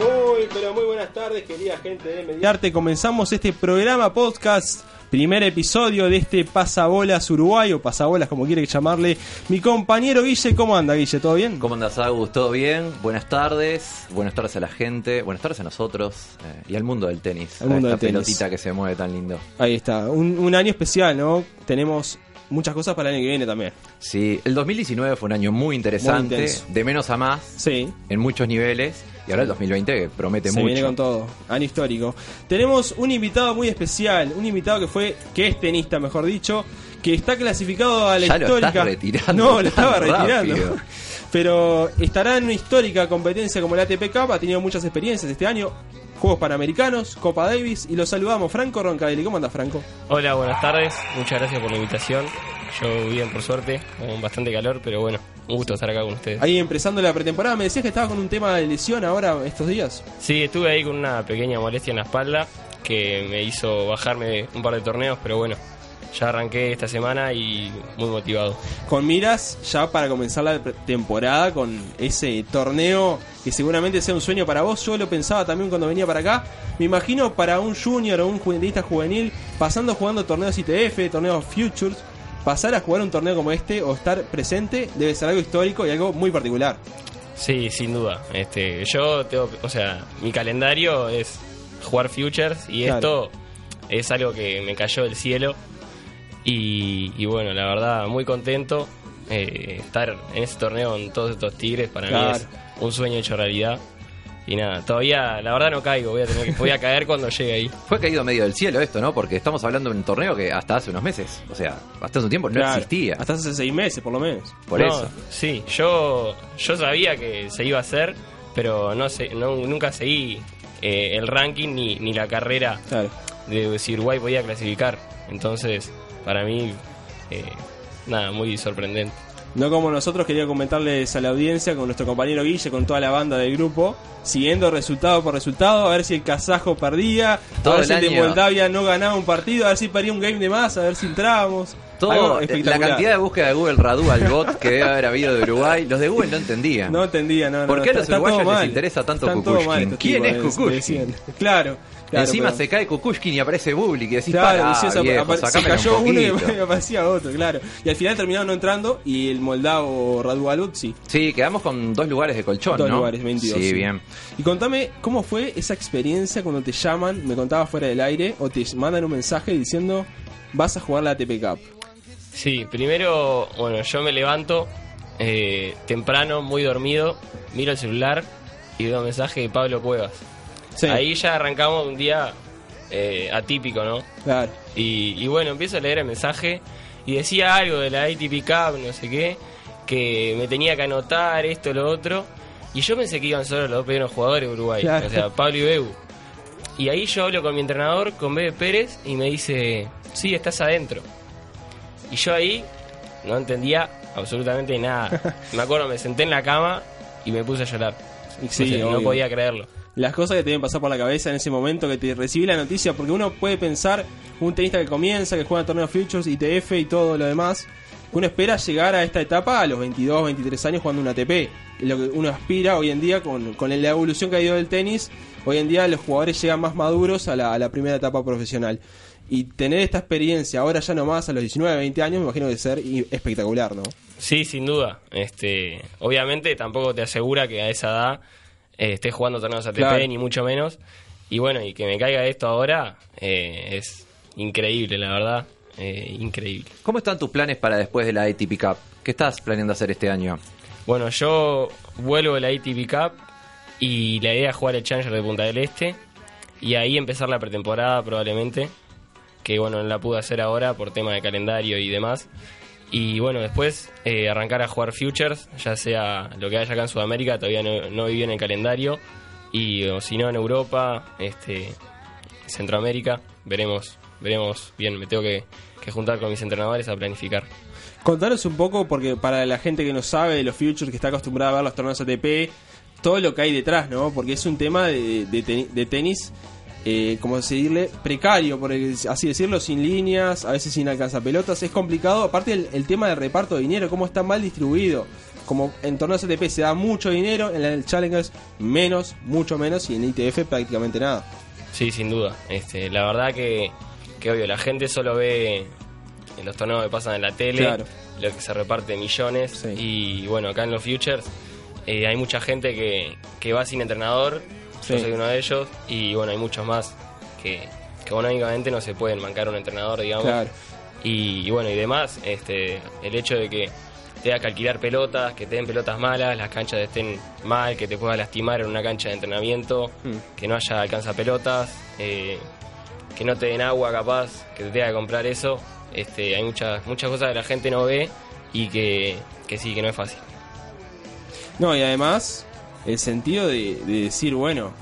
Muy, pero muy buenas tardes, querida gente de Mediarte. Comenzamos este programa podcast, primer episodio de este Pasabolas Uruguay, o Pasabolas como quiere llamarle. Mi compañero Guille, ¿cómo anda, Guille? ¿Todo bien? ¿Cómo andas, Agus? ¿Todo bien? Buenas tardes. Buenas tardes a la gente. Buenas tardes a nosotros eh, y al mundo del tenis. Al mundo a del esta tenis. pelotita que se mueve tan lindo. Ahí está, un, un año especial, ¿no? Tenemos muchas cosas para el año que viene también. Sí, el 2019 fue un año muy interesante, Muy de menos a más, Sí, en muchos niveles. Y ahora el 2020 que promete se mucho. viene con todo, año histórico. Tenemos un invitado muy especial, un invitado que fue, que es tenista, mejor dicho, que está clasificado a la Ya lo histórica. estás retirando No, lo estaba retirando. rápido. Pero estará en una histórica competencia como la ATP Cup, ha tenido muchas experiencias este año, Juegos Panamericanos, Copa Davis, y lo saludamos, Franco Roncadelli. ¿Cómo anda, Franco? Hola, buenas tardes. Muchas gracias por la invitación. Yo bien, por suerte, con bastante calor, pero bueno, un gusto estar acá con ustedes. Ahí empezando la pretemporada, me decías que estabas con un tema de lesión ahora estos días. Sí, estuve ahí con una pequeña molestia en la espalda que me hizo bajarme un par de torneos, pero bueno, ya arranqué esta semana y muy motivado. Con miras ya para comenzar la temporada con ese torneo que seguramente sea un sueño para vos. Yo lo pensaba también cuando venía para acá. Me imagino para un junior o un tenista juvenil pasando jugando torneos ITF, torneos Futures, pasar a jugar un torneo como este o estar presente debe ser algo histórico y algo muy particular. Sí, sin duda. Este, yo tengo, o sea, mi calendario es jugar futures y Claro. esto es algo que me cayó del cielo y, y bueno, la verdad muy contento eh, estar en ese torneo con todos estos tigres para Claro. mí es un sueño hecho realidad y nada, todavía la verdad no caigo, voy a tener que voy a caer cuando llegue ahí. Fue caído medio del cielo esto, ¿no? Porque estamos hablando de un torneo que hasta hace unos meses, o sea, hasta hace un tiempo no Claro, existía. Hasta hace seis meses por lo menos. Por No, eso. Sí, yo yo sabía que se iba a hacer, pero no sé, no, nunca seguí eh, el ranking ni, ni la carrera Claro. De si Uruguay podía clasificar. Entonces, para mí, eh, nada, muy sorprendente. No como nosotros, quería comentarles a la audiencia con nuestro compañero Guille, con toda la banda del grupo, siguiendo resultado por resultado, a ver si el kazajo perdía, Todo a ver el si el de año. Moldavia no ganaba un partido, a ver si perdía un game de más, a ver si entrábamos. Todo, la cantidad de búsqueda de Google Radu al bot que debe haber habido de Uruguay, los de Google no entendían. No entendía, no, no, ¿Por no, qué a está- los uruguayos les interesa tanto estos ¿Quién es decían. Claro. Claro, Encima pero- se cae Kukushkin y aparece Bublik y decís, Claro, viejo, apa- se cayó un uno y aparecía otro, claro. Y al final terminaron no entrando y el moldavo Radu Alut sí. Sí, quedamos con dos lugares de colchón, Dos ¿no? lugares, 22. Sí, sí. bien. Y contame, ¿cómo fue esa experiencia cuando te llaman, me contaba fuera del aire, o te mandan un mensaje diciendo vas a jugar la ATP Cup? Sí, primero, bueno, yo me levanto eh, temprano, muy dormido, miro el celular y veo un mensaje de Pablo Cuevas. Sí, Ahí ya arrancamos un día eh, atípico, ¿no? claro. Y, y bueno, empiezo a leer el mensaje y decía algo de la ATP Cup, no sé qué, que me tenía que anotar esto, lo otro. Y yo pensé que iban solo los dos primeros jugadores de Uruguay, Claro. o sea, Pablo y Beu. Y ahí yo hablo con mi entrenador, con Bebe Pérez, y me dice, sí, estás adentro. Y yo ahí no entendía absolutamente nada. Me acuerdo, me senté en la cama y me puse a llorar. Sí, O sea, no podía creerlo. Las cosas que te deben pasar por la cabeza en ese momento que te recibí la noticia, porque uno puede pensar, un tenista que comienza, que juega torneos Futures, ITF y todo lo demás, uno espera llegar a esta etapa a los 22, 23 años jugando un ATP. Lo que uno aspira hoy en día con, con la evolución que ha ido del tenis, hoy en día los jugadores llegan más maduros a la, a la primera etapa profesional. Y tener esta experiencia ahora ya nomás a los 19, 20 años, me imagino que ser espectacular, ¿no? Sí, sin duda. Este, obviamente tampoco te asegura que a esa edad eh, estés jugando torneos ATP, Claro. ni mucho menos. Y bueno, y que me caiga esto ahora eh, es increíble, la verdad. Eh, increíble. ¿Cómo están tus planes para después de la ATP Cup? ¿Qué estás planeando hacer este año? Bueno, yo vuelvo de la ATP Cup y la idea es jugar el Challenger de Punta del Este y ahí empezar la pretemporada probablemente, que bueno, no la pude hacer ahora por tema de calendario y demás. Y bueno, después eh, arrancar a jugar Futures, ya sea lo que haya acá en Sudamérica, todavía no, no viví en el calendario, y o si no en Europa, este Centroamérica, veremos, veremos bien, me tengo que, juntar con mis entrenadores a planificar. Contanos un poco, porque para la gente que no sabe de los Futures, que está acostumbrada a ver los torneos ATP, todo lo que hay detrás, ¿no? Porque es un tema de, de, de tenis, eh, como decirle, precario, por así decirlo, sin líneas, a veces sin alcanzapelotas. Es complicado, aparte el, el tema del reparto de dinero, cómo está mal distribuido. Como en torneos ATP se da mucho dinero, en el Challengers menos, mucho menos, y en ITF prácticamente nada. Sí, sin duda. Este, la verdad que, que obvio, la gente solo ve en los torneos que pasan en la tele, Claro. lo que se reparte millones. Sí. Y bueno, acá en los Futures eh, hay mucha gente que, que va sin entrenador, Sí. yo soy uno de ellos, y bueno, hay muchos más que, que económicamente no se pueden bancar un entrenador, digamos. Claro. Y, y bueno, y demás, este, el hecho de que tengas que alquilar pelotas, que te den pelotas malas, las canchas estén mal, que te puedas lastimar en una cancha de entrenamiento, Mm. que no haya alcanza pelotas, eh, que no te den agua capaz, que te tenga que comprar eso. Este, hay muchas, muchas cosas que la gente no ve y que, que sí, que no es fácil. No, y además, el sentido de, de decir, bueno,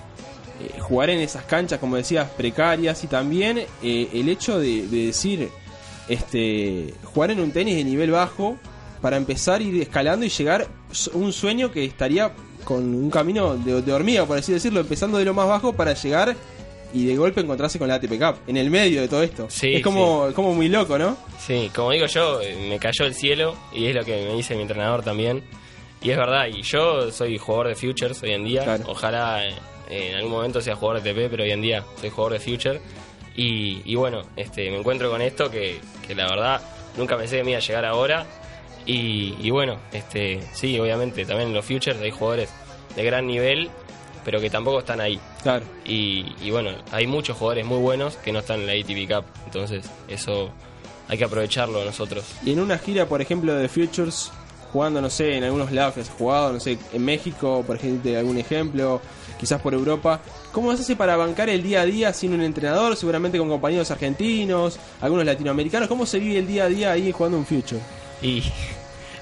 eh, jugar en esas canchas, como decías, precarias, y también eh, el hecho de, de decir, este, jugar en un tenis de nivel bajo para empezar a ir escalando y llegar a un sueño que estaría con un camino de, de hormiga, por así decirlo, empezando de lo más bajo para llegar y de golpe encontrarse con la ATP Cup, en el medio de todo esto. Sí, es como, como muy loco, ¿no? Sí, como digo yo, eh, me cayó el cielo y es lo que me dice mi entrenador también. Y es verdad, y yo soy jugador de Futures hoy en día. Claro. Ojalá eh, en algún momento sea jugador de TP, pero hoy en día soy jugador de Future. Y, y bueno, este, me encuentro con esto que, que la verdad nunca pensé que me iba a llegar ahora. Y, y bueno, este, sí, obviamente también en los Futures hay jugadores de gran nivel, pero que tampoco están ahí. Claro. Y, y bueno, hay muchos jugadores muy buenos que no están en la ATP Cup. Entonces, eso hay que aprovecharlo nosotros. Y en una gira, por ejemplo, de Futures, jugando, no sé, en algunos lados que has jugado, no sé, en México, por ejemplo, algún ejemplo, quizás por Europa, ¿cómo se hace para bancar el día a día sin un entrenador? Seguramente con compañeros argentinos, algunos latinoamericanos. ¿Cómo se vive el día a día ahí jugando un Future? Y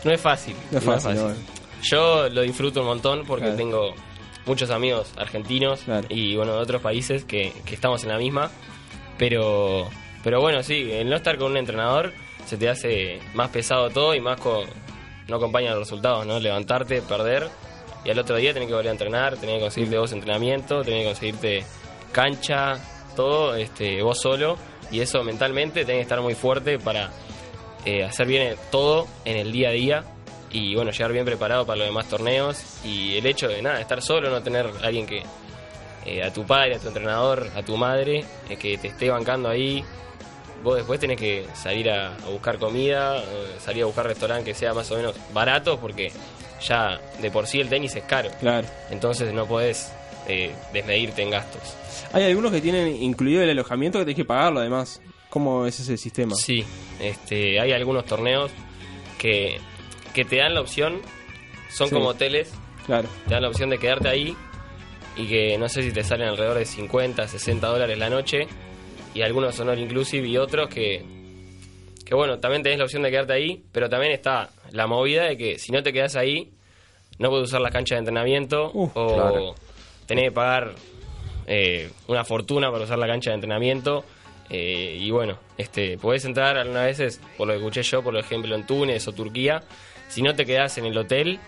no es fácil. No es fácil, no. Yo lo disfruto un montón porque Claro. tengo muchos amigos argentinos Claro. y bueno, de otros países que, que estamos en la misma. Pero, pero bueno, sí, el no estar con un entrenador se te hace más pesado todo y más con, no acompaña los resultados, ¿no? Levantarte, perder y al otro día tenés que volver a entrenar, tenés que conseguirte vos entrenamiento, tenés que conseguirte cancha, todo este, vos solo y eso mentalmente tenés que estar muy fuerte para eh, hacer bien todo en el día a día y bueno, llegar bien preparado para los demás torneos y el hecho de nada, estar solo, no tener alguien que eh, a tu padre, a tu entrenador, a tu madre, eh, que te esté bancando ahí. Vos después tenés que salir a, a buscar comida, eh, salir a buscar restaurante que sea más o menos barato porque ya de por sí el tenis es caro. Claro. Entonces no podés eh, desmedirte en gastos. Hay algunos que tienen incluido el alojamiento que tenés que pagarlo además. ¿Cómo es ese sistema? Sí, este, hay algunos torneos que, que te dan la opción, son Sí. como hoteles, Claro. te dan la opción de quedarte ahí y que no sé si te salen alrededor de 50, 60 dólares la noche y algunos all inclusive y otros que, que bueno, también tenés la opción de quedarte ahí, pero también está la movida de que si no te quedas ahí no puedes usar las canchas de entrenamiento Uh, o claro. tenés que pagar eh, una fortuna para usar la cancha de entrenamiento eh, y bueno, este, podés entrar algunas veces, por lo que escuché yo, por ejemplo en Túnez o Turquía, si no te quedás en el hotel,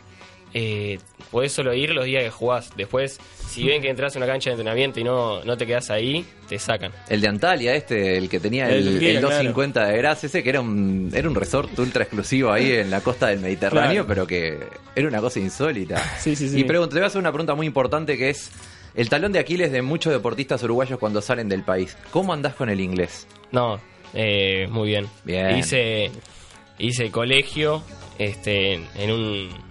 eh, podés solo ir los días que jugás. Después, si ven que entras a una cancha de entrenamiento y no, no te quedás ahí, te sacan. El de Antalya, este, el que tenía El el, Turquía, el claro. 250 de Gras, ese que era un, era un resort ultra exclusivo ahí en la costa del Mediterráneo, Claro. pero que era una cosa insólita. Sí, sí, sí. Y pregunto, te voy a hacer una pregunta muy importante que es el talón de Aquiles de muchos deportistas uruguayos cuando salen del país. ¿Cómo andás con el inglés? No, eh, muy bien. Bien. Hice, hice colegio este, en, en un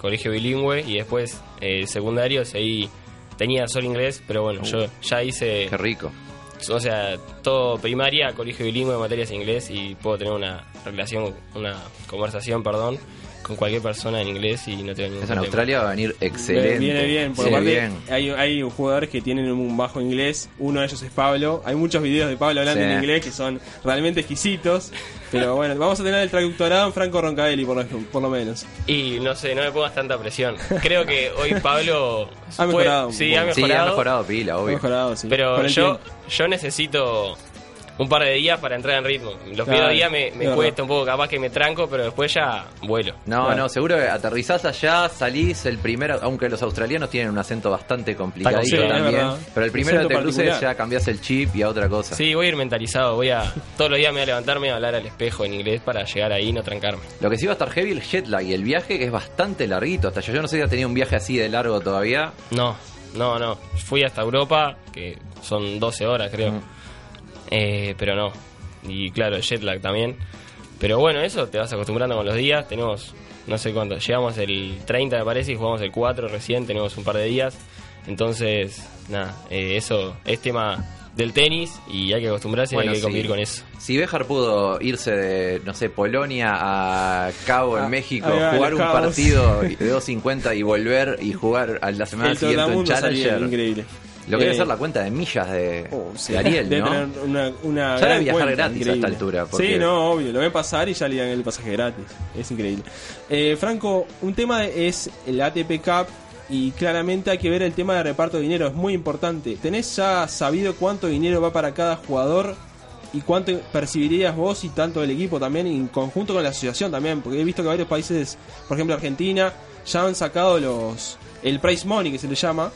colegio bilingüe y después eh, secundario seguí, tenía solo inglés, pero bueno, yo ya hice, Qué rico. o sea, todo primaria, colegio bilingüe, materias en inglés y puedo tener una relación, una conversación, perdón, con cualquier persona en inglés y no tengo ningún Eso en problema. Australia va a venir excelente. Viene bien, por Sí, aparte bien. Hay, hay jugadores que tienen un bajo inglés, uno de ellos es Pablo, hay muchos videos de Pablo hablando Sí. en inglés que son realmente exquisitos, pero bueno, vamos a tener el traductorado en Franco Roncavelli por lo, por lo menos. Y no sé, no me pongas tanta presión. Creo que hoy Pablo Ha mejorado un sí, ha Sí, mejorado. ha mejorado pila, Ha obvio. mejorado, sí. Pero yo, tiempo. yo necesito un par de días para entrar en ritmo. Los Claro, primeros días me, cuesta un poco, capaz que me tranco, pero después ya vuelo. No, Claro. no, seguro que aterrizás allá, salís el primero, aunque los australianos tienen un acento bastante complicadito Sí, también, pero el primero que te cruces ya cambiás el chip y a otra cosa. Sí, voy a ir mentalizado, voy a... Todos los días me voy a levantarme y a hablar al espejo en inglés para llegar ahí y no trancarme. Lo que sí va a estar heavy el jet lag y el viaje que es bastante larguito. Hasta yo, yo no sé si has tenido un viaje así de largo todavía. No, no, no. Fui hasta Europa, que son 12 horas creo. Mm. Eh, pero no. Y claro, el jet lag también. Pero bueno, eso te vas acostumbrando con los días. Tenemos, no sé cuánto, llegamos el 30 me parece y jugamos el 4 recién, tenemos un par de días. Entonces, nada, eh, eso es tema del tenis y hay que acostumbrarse Bueno, y hay que sí. convivir con eso. Si Béjar pudo irse de, no sé, Polonia a Cabo en Ah, México, jugar un Cabos. partido de 2.50 y volver y jugar a la semana El siguiente salía Challenger, increíble. Lo que debe Eh, ser la cuenta de millas de, oh, sí. de Ariel, Debe ¿no? tener una, una Ya debe gran viajar gratis a esta altura, porque- Sí, no, obvio. Lo ven pasar y ya le dan el pasaje gratis. Es increíble. Eh, Franco, un tema es el ATP Cup y claramente hay que ver el tema de reparto de dinero. Es muy importante. ¿Tenés ya sabido cuánto dinero va para cada jugador? ¿Y cuánto percibirías vos y tanto el equipo también en conjunto con la asociación también? Porque he visto que varios países, por ejemplo Argentina, ya han sacado los el prize money que se le llama,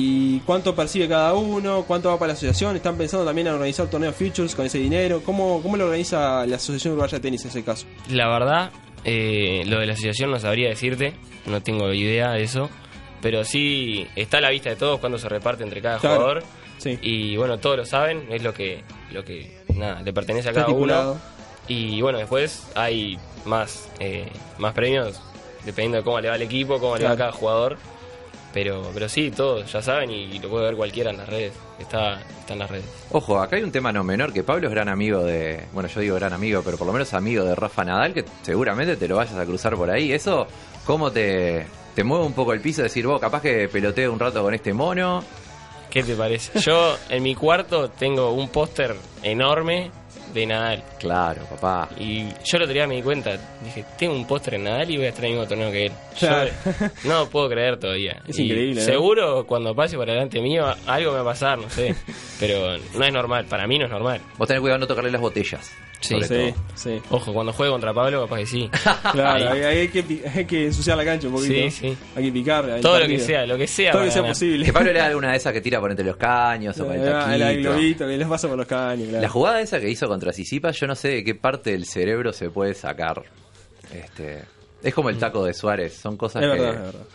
y cuánto percibe cada uno, cuánto va para la asociación. Están pensando también en organizar torneos futures con ese dinero. ¿Cómo, cómo lo organiza la Asociación Uruguaya de Tenis en ese caso? La verdad, eh, lo de la asociación no sabría decirte, no tengo idea de eso, pero sí está a la vista de todos cuando se reparte entre cada Claro. jugador Sí. y bueno, todos lo saben, es lo que lo que nada, le pertenece a Está cada uno y bueno, después hay más eh, más premios dependiendo de cómo le va al equipo, cómo le va a cada jugador. Pero, pero sí, todos ya saben y lo puede ver cualquiera en las redes. Está, está en las redes. Ojo, acá hay un tema no menor, que Pablo es gran amigo de, bueno, yo digo gran amigo, pero por lo menos amigo de Rafa Nadal, que seguramente te lo vayas a cruzar por ahí. ¿Eso cómo te, te mueve un poco el piso? Decir, vos capaz que peloteo un rato con este mono. ¿Qué te parece? Yo en mi cuarto tengo un póster enorme de Nadal. Claro, papá. Y yo otro día me di cuenta, dije, tengo un póster en Nadal y voy a estar en el mismo torneo que él. Yo no lo puedo creer todavía. Es Y increíble, ¿no? Seguro cuando pase por delante mío algo me va a pasar, no sé. Pero no es normal, para mí no es normal. Vos tenés cuidado de no tocarle las botellas. Sí. sobre Sí. Ojo, cuando juegue contra Pablo, capaz que sí. Claro, ahí hay, que, pi- hay que ensuciar la cancha un poquito. Sí, sí. Hay que picar. Todo lo que sea, lo que sea. Todo lo que sea ganar. posible. Que Pablo le da alguna de esas que tira por entre los caños o con el Ah, el taquito. globito que les pasa por los caños. claro. La jugada esa que hizo contra Sisipas, yo no sé de qué parte del cerebro se puede sacar. Este, es como el taco de Suárez, son cosas Es que... verdad, es verdad.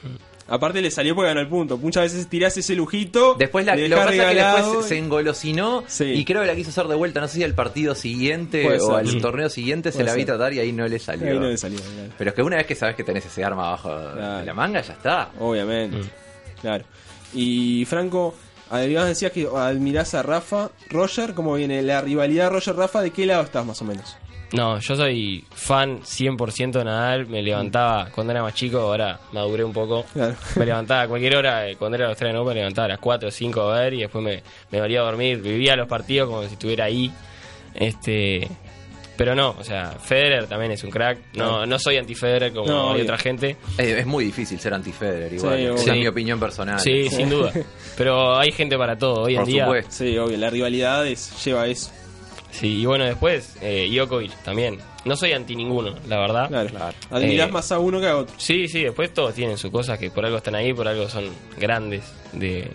Aparte le salió porque ganó el punto. Muchas veces tirás ese lujito. Después la, lo que pasa que después y- se engolosinó Sí. y creo que la quiso hacer de vuelta, no sé si al partido siguiente Puede o ser. al Sí. torneo siguiente se la vi tratar y ahí no le salió. Ahí no le salió, claro. Pero es que una vez que sabes que tenés ese arma abajo de la manga, ya está. Obviamente. Mm. Claro. Y Franco, además decías que admirás a Rafa. Roger, ¿cómo viene la rivalidad Roger-Rafa? ¿De qué lado estás más o menos? No, yo soy fan 100% de Nadal. Me levantaba cuando era más chico, ahora maduré un poco. Claro. Me levantaba a cualquier hora, eh, cuando era los 3 no, me levantaba a las 4 o 5 a ver y después me, me volvía a dormir. Vivía los partidos como si estuviera ahí. Este. Pero no, o sea, Federer también es un crack. No, no soy anti-Federer como No, hay otra gente. Es, es muy difícil ser anti-Federer igual. Sí, Esa es mi opinión personal. Sí, sin duda. Pero hay gente para todo. Hoy en Por día. supuesto. Sí, obvio, la rivalidad es, lleva eso. Sí, y bueno, después, eh, Djokovic también. No soy anti ninguno, la verdad. Claro. Claro. Admirás Eh, más a uno que a otro. Sí, sí, después todos tienen sus cosas que por algo están ahí, por algo son grandes de,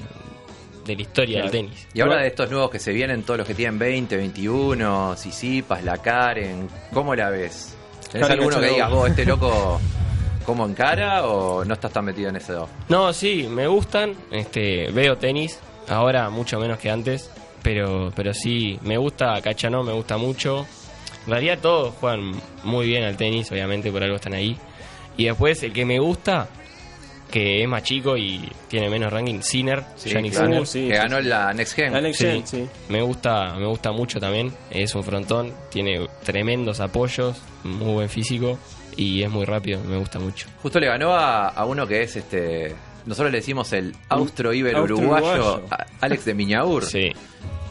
de la historia Claro. del tenis. Y habla de estos nuevos que se vienen, todos los que tienen 20, 21, Sisipas, la Karen. ¿Cómo la ves? ¿Tenés Karen alguno que digas, vos, este loco, cómo encara o no estás tan metido en ese dos? No, sí, me gustan, este, veo tenis, ahora mucho menos que antes, pero, pero sí, me gusta Cachanó, me gusta mucho. En realidad todos juegan muy bien al tenis, obviamente por algo están ahí. Y después el que me gusta, que es más chico y tiene menos ranking, Sinner, Sí, Yannick claro. Sinner. Sí, que sí, ganó la Next Gen. La Next Sí. Gen, sí. Me gusta, me gusta mucho también. Es un frontón, tiene tremendos apoyos, muy buen físico y es muy rápido. Me gusta mucho. Justo le ganó a, a uno que es este. Nosotros le decimos el austro-iber uruguayo, Austro-uruguayo. a- Alex de Miñaur. Sí.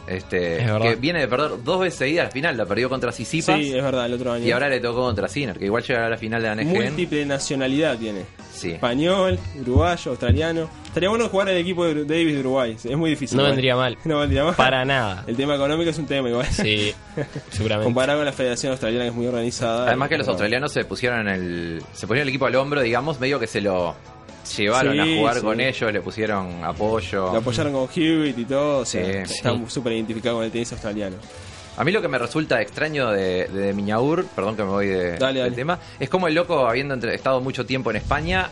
este, Es verdad. que viene de perder dos veces seguidas al final, la perdió contra Sisipas Sí, es verdad, el otro año. y ahora le tocó contra Sinner, que igual llegará a la final de la NGN. Múltiple nacionalidad tiene. Sí. Español, uruguayo, australiano. Estaría bueno jugar el equipo de Davis de Uruguay. Es muy difícil. No igual. vendría mal. No vendría mal. Para nada. El tema económico es un tema igual. Sí, seguramente. Comparado con la Federación Australiana que es muy organizada. Además que los australianos se pusieron en el se pusieron el equipo al hombro, digamos, medio que se lo llevaron Sí, a jugar sí. con ellos, le pusieron apoyo. Lo apoyaron con Hewitt y todo. O sea, Sí. está Sí. súper identificado con el tenis australiano. A mí lo que me resulta extraño de, de Miñaur, perdón que me voy de, Dale, del dale. tema, es como el loco, habiendo entre- estado mucho tiempo en España,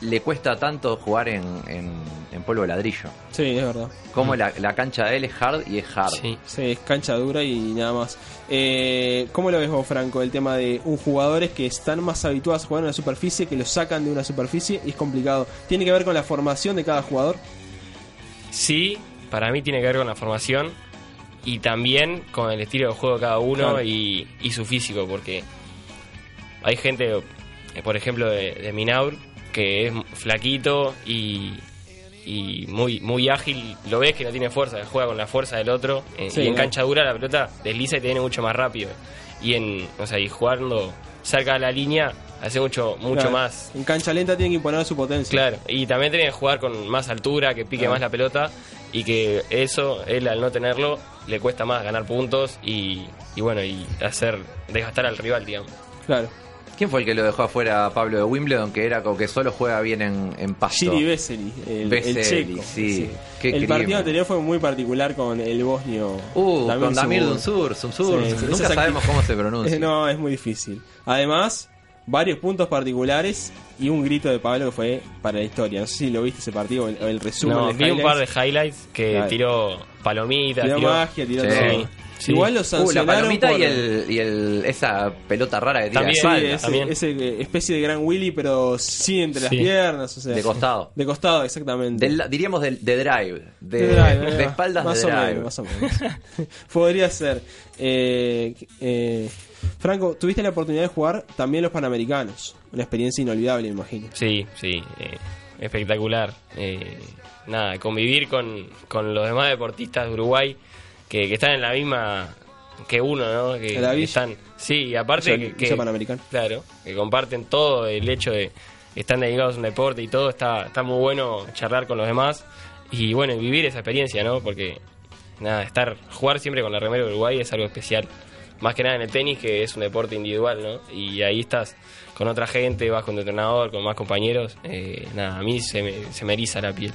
le cuesta tanto jugar en, en- en polvo de ladrillo. Sí, es verdad. Como la, la cancha de él es hard y es hard. Sí. Sí, es cancha dura y nada más. Eh, ¿Cómo lo ves vos, Franco? El tema de un jugadores que están más habituados a jugar en la superficie, que los sacan de una superficie y es complicado. ¿Tiene que ver con la formación de cada jugador? Sí, para mí tiene que ver con la formación y también con el estilo de juego de cada uno Claro. y, y su físico, porque hay gente, por ejemplo, de, de Minaur, que es flaquito y, y muy, muy ágil. Lo ves que no tiene fuerza, juega con la fuerza del otro. eh, Sí, y en cancha dura la pelota desliza y te viene mucho más rápido. Y en, o sea, y jugando cerca de la línea hace mucho, mucho Claro. más En cancha lenta tiene que imponer su potencia. Claro, y también tiene que jugar con más altura, que pique Claro. más la pelota y que eso, él al no tenerlo, le cuesta más ganar puntos y, y bueno, y hacer desgastar al rival, digamos. Claro. ¿Quién fue el que lo dejó afuera a Pablo de Wimbledon? Que era como que solo juega bien en, en pasto. Giri Vesely, el, checo. sí. Qué el crimen. partido anterior fue muy particular con el bosnio. Uh, con Damir Dunsur. Dunsur, Sunsur. Sí, sí, Nunca sabemos cómo se pronuncia. No, es muy difícil. Además, varios puntos particulares y un grito de Pablo que fue para la historia. No sé si lo viste ese partido o el, el resumen. No, de vi un par de highlights que Claro. tiró palomitas, Tiró tiró, magia, tiró Sí. todo. Sí. Igual lo Uh, la sancionaron palomita por- y, el, y el, esa pelota rara que tira También. de espalda, ese, también. ese, eh, especie de gran Willy, pero sí entre las Sí. piernas. O sea, de costado. De costado, exactamente. Del- diríamos del- de drive. De, De drive, de eh, espaldas más de o drive. menos, más o menos. Podría ser. Eh, eh, Franco, tuviste la oportunidad de jugar también los Panamericanos. Una experiencia inolvidable, me imagino. Sí, sí, eh, espectacular. Eh, nada, convivir con, con los demás deportistas de Uruguay que, que están en la misma que uno, ¿no? Que, que están, sí, y aparte que, Panamericana. claro, que comparten todo el hecho de que están dedicados a un deporte y todo, está, está muy bueno charlar con los demás y bueno, vivir esa experiencia, ¿no? Porque nada, estar, jugar siempre con la remera de Uruguay es algo especial. Más que nada en el tenis, que es un deporte individual, ¿no? Y ahí estás con otra gente, vas con tu entrenador, con más compañeros. eh, nada, a mí se me, se me eriza la piel.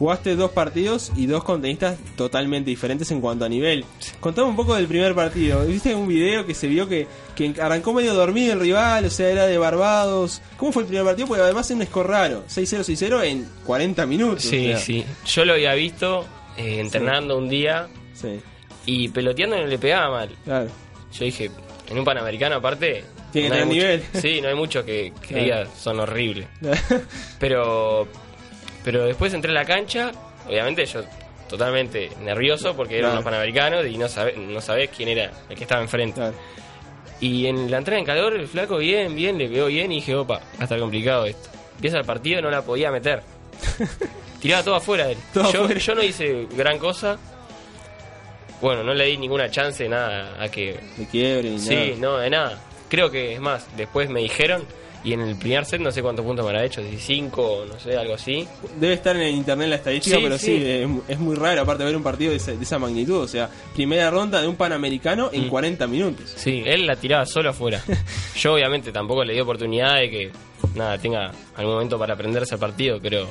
Jugaste dos partidos y dos con tenistas totalmente diferentes en cuanto a nivel. Contame un poco del primer partido. Viste un video que se vio que, que arrancó medio dormido el rival, o sea, era de Barbados. ¿Cómo fue el primer partido? Porque además es un score raro. 6-0, 6-0 en 40 minutos. Sí, o sea. sí. Yo lo había visto eh, entrenando un día Sí, y peloteando no le pegaba mal. claro. Yo dije, en un panamericano aparte... Tiene que no hay tener nivel. Sí, no hay mucho que, que Claro. diga son horribles. Pero pero después entré a la cancha, obviamente yo totalmente nervioso porque eran Claro. unos panamericanos y no sabés, no sabés quién era el que estaba enfrente. Claro. Y en la entrada en calor, el flaco bien, bien, le pegó bien y dije, opa, va a estar complicado esto. Empieza el partido, no la podía meter. Tiraba todo afuera de él. Todo yo, afuera. yo no hice gran cosa. Bueno, no le di ninguna chance, nada, a que... De quiebre ni Sí, nada. no, de nada. Creo que, es más, después me dijeron, y en el primer set no sé cuántos puntos me habrá hecho, 15 o no sé, algo así. Debe estar en el internet la estadística, Sí, pero sí, sí. es, es muy raro aparte ver un partido de esa, de esa magnitud. O sea, primera ronda de un panamericano en Mm. 40 minutos. Sí, él la tiraba solo afuera. Yo obviamente tampoco le di oportunidad de que, nada, tenga algún momento para aprenderse el partido, pero,